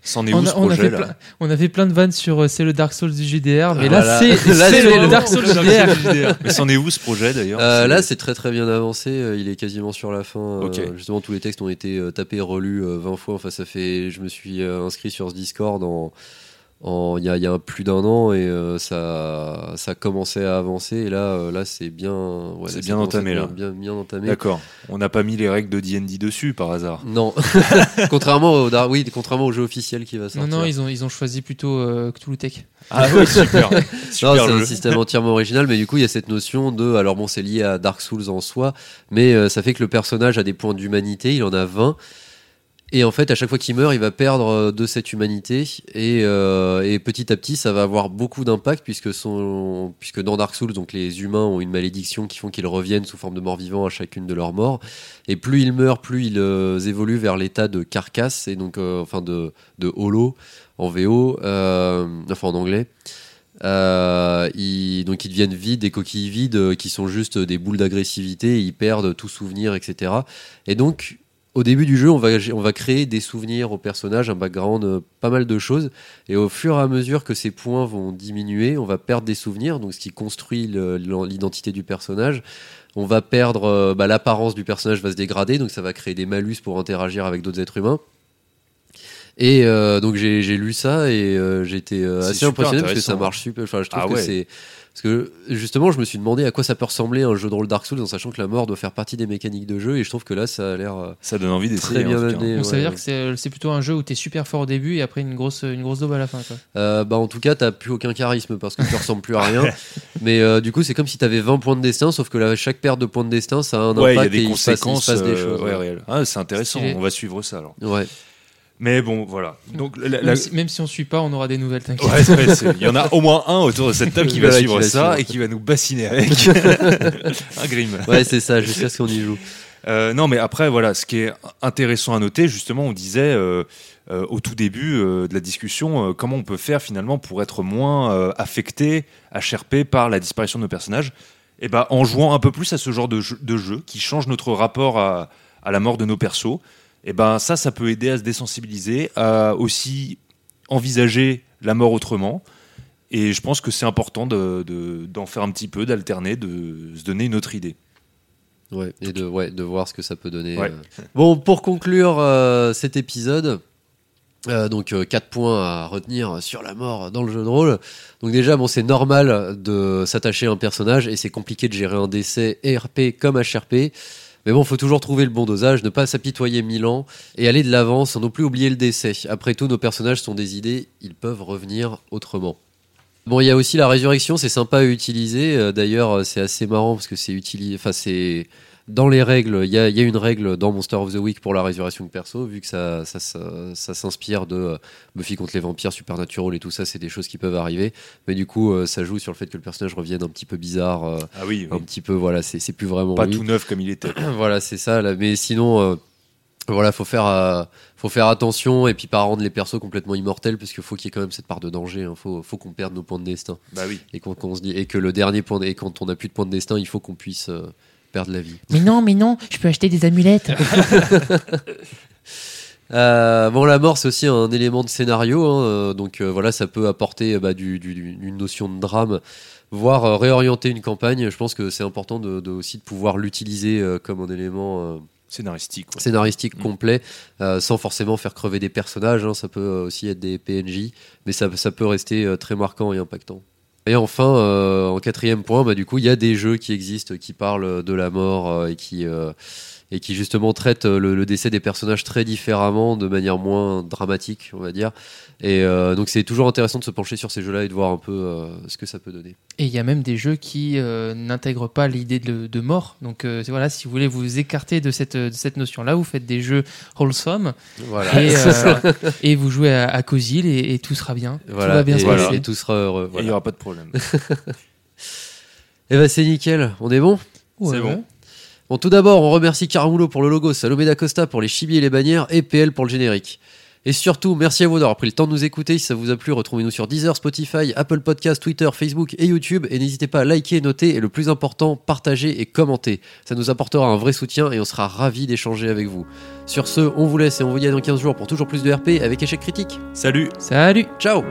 C'en est on, où a, ce on a projet fait là plein, on a fait plein de vannes sur euh, c'est le Dark Souls du JDR, mais Voilà. là, c'est Là, c'est c'est le Dark Souls JDR. Mais c'en est où ce projet d'ailleurs Euh, là, c'est très très bien avancé. euh, Il est quasiment sur la fin. euh, justement, tous les textes ont été euh, tapés, relus euh, 20 fois. Enfin, ça fait. Je me suis euh, inscrit sur ce Discord en. en- Il y, a, il y a plus d'un an et euh, ça, ça commençait à avancer et là, euh, là c'est bien, ouais, C'est bien entamé, là. Bien, bien entamé. D'accord. On n'a pas mis les règles de D&D dessus par hasard. Non, contrairement au, oui, contrairement au jeu officiel qui va Non, sortir. non, ils ont, ils ont choisi plutôt euh, Cthulhu Tech. Ah oui, super. Non, super c'est un système entièrement original, mais du coup, il y a cette notion de. Alors, bon, c'est lié à Dark Souls en soi, mais euh, ça fait que le personnage a des points d'humanité, il en a 20. Et en fait, à chaque fois qu'il meurt, il va perdre euh, de cette humanité. Et, euh, et petit à petit, ça va avoir beaucoup d'impact, puisque, dans Dark Souls, donc, les humains ont une malédiction qui font qu'ils reviennent sous forme de mort-vivant à chacune de leurs morts. Et plus ils meurent, plus ils euh, évoluent vers l'état de carcasse, et donc, enfin, de, de holo en VO, enfin en anglais. Donc ils deviennent vides, des coquilles vides qui sont juste des boules d'agressivité, ils perdent tout souvenir, etc. Et donc au début du jeu, on va, on va créer des souvenirs au personnage, un background, euh, pas mal de choses. Et au fur et à mesure que ces points vont diminuer, on va perdre des souvenirs, donc ce qui construit l'identité du personnage. On va perdre, euh, bah, l'apparence du personnage va se dégrader, donc ça va créer des malus pour interagir avec d'autres êtres humains. Et euh, donc j'ai lu ça et j'ai été C'est assez impressionné parce que ça marche super. Enfin, je trouve Ah que c'est parce que justement, je me suis demandé à quoi ça peut ressembler un jeu de rôle Dark Souls en sachant que la mort doit faire partie des mécaniques de jeu et je trouve que là, ça a l'air euh, Ça donne envie d'essayer. très bien en tout cas. amené. Donc ça veut ouais. dire que c'est c'est plutôt un jeu où t'es super fort au début et après une grosse, une grosse daube à la fin. Quoi. Euh, bah en tout cas, t'as plus aucun charisme parce que tu ressembles plus à rien. Mais euh, du coup, c'est comme si t'avais 20 points de destin, sauf que là, chaque perte de points de destin, ça a un Ouais, il y a impact et des il se passe- il se conséquences passe des euh, choses. ouais, ouais. réelles. Ah, c'est intéressant. Stylé. On va suivre ça alors. Ouais. Mais bon, voilà. Donc la- la- Même, si, même si on suit pas, on aura des nouvelles, t'inquiète. Ouais, ouais, c'est- il y en a au moins un autour de cette table qui va Voilà, qui suivre va ça suivre. et qui va nous bassiner avec un grim. Ouais, c'est ça, jusqu'à ce qu'on y joue. Euh, non, mais après, voilà, ce qui est intéressant à noter, justement, on disait euh, euh, au tout début euh, de la discussion euh, comment on peut faire finalement pour être moins euh, affecté, HRP par la disparition de nos personnages. Et ben, en jouant un peu plus à ce genre de jeu, de jeu qui change notre rapport à, à la mort de nos persos. Et ben, ça, ça peut aider à se désensibiliser, à aussi envisager la mort autrement. Et je pense que c'est important de- de- d'en faire un petit peu, d'alterner, de se donner une autre idée. Ouais, et de, ouais, de voir ce que ça peut donner. Ouais. euh. Bon, pour conclure euh, cet épisode, euh, donc 4 points à retenir sur la mort dans le jeu de rôle. Donc déjà, bon, c'est normal de s'attacher à un personnage et c'est compliqué de gérer un décès RP comme HRP. Mais bon, faut toujours trouver le bon dosage, ne pas s'apitoyer mille ans et aller de l'avant sans non plus oublier le décès. Après tout, nos personnages sont des idées, ils peuvent revenir autrement. Bon, il y a aussi la résurrection, c'est sympa à utiliser. Euh, D'ailleurs, euh, c'est assez marrant parce que c'est utilisé. Enfin, c'est dans les règles, il y a, il y a une règle dans Monster of the Week pour la résurrection de perso, vu que ça, ça, ça, ça s'inspire de euh, Buffy contre les vampires, Supernatural et tout ça, c'est des choses qui peuvent arriver. Mais du coup, euh, ça joue sur le fait que le personnage revienne un petit peu bizarre, euh, Ah oui, un petit peu, voilà, c'est plus vraiment pas lui. tout neuf comme il était. voilà, c'est ça. Là. Mais sinon, voilà, faut faire, euh, faut faire attention et puis pas rendre les persos complètement immortels parce qu'il faut qu'il y ait quand même cette part de danger. hein. Faut, faut qu'on perde nos points de destin Bah oui. et qu'on se dit et que le dernier point de- et quand on n'a plus de points de destin, il faut qu'on puisse euh, perdre la vie. Mais non, mais non, je peux acheter des amulettes. Euh, bon, la mort, c'est aussi un élément de scénario, hein, euh, donc euh, voilà, ça peut apporter bah, du, du- une notion de drame, voire euh, réorienter une campagne. Je pense que c'est important de, de- aussi de pouvoir l'utiliser euh, comme un élément euh, Scénaristique. quoi. scénaristique Mm. complet, euh, sans forcément faire crever des personnages. hein. ça peut aussi être des PNJ, mais ça, ça peut rester euh, très marquant et impactant. Et enfin, euh, en quatrième point, bah, du coup, il y a des jeux qui existent, qui parlent de la mort euh, et qui euh, et qui justement traitent euh, le, le décès des personnages très différemment, de manière moins dramatique, on va dire. Et euh, donc, c'est toujours intéressant de se pencher sur ces jeux-là et de voir un peu euh, ce que ça peut donner. Et il y a même des jeux qui euh, n'intègrent pas l'idée de, de mort. Donc euh, voilà, si vous voulez vous écarter de cette, de cette notion-là, vous faites des jeux wholesome Voilà. et, euh, et vous jouez à, à Cosil et, et tout sera bien. Voilà. Tout va bien et, se voilà. passer. et tout sera heureux. Il Voilà. n'y aura pas de problème. Et bah, c'est nickel. On est bon? C'est bon. Bon, tout d'abord, on remercie Caramulo pour le logo, Salomé d'Acosta pour les chibis et les bannières, et PL pour le générique. Et surtout, merci à vous d'avoir pris le temps de nous écouter. Si ça vous a plu, retrouvez-nous sur Deezer, Spotify, Apple Podcasts, Twitter, Facebook et YouTube. Et n'hésitez pas à liker, noter et le plus important, partager et commenter. Ça nous apportera un vrai soutien et on sera ravis d'échanger avec vous. Sur ce, on vous laisse et on vous dit à dans 15 jours pour toujours plus de RP avec échec critique. Salut Salut Ciao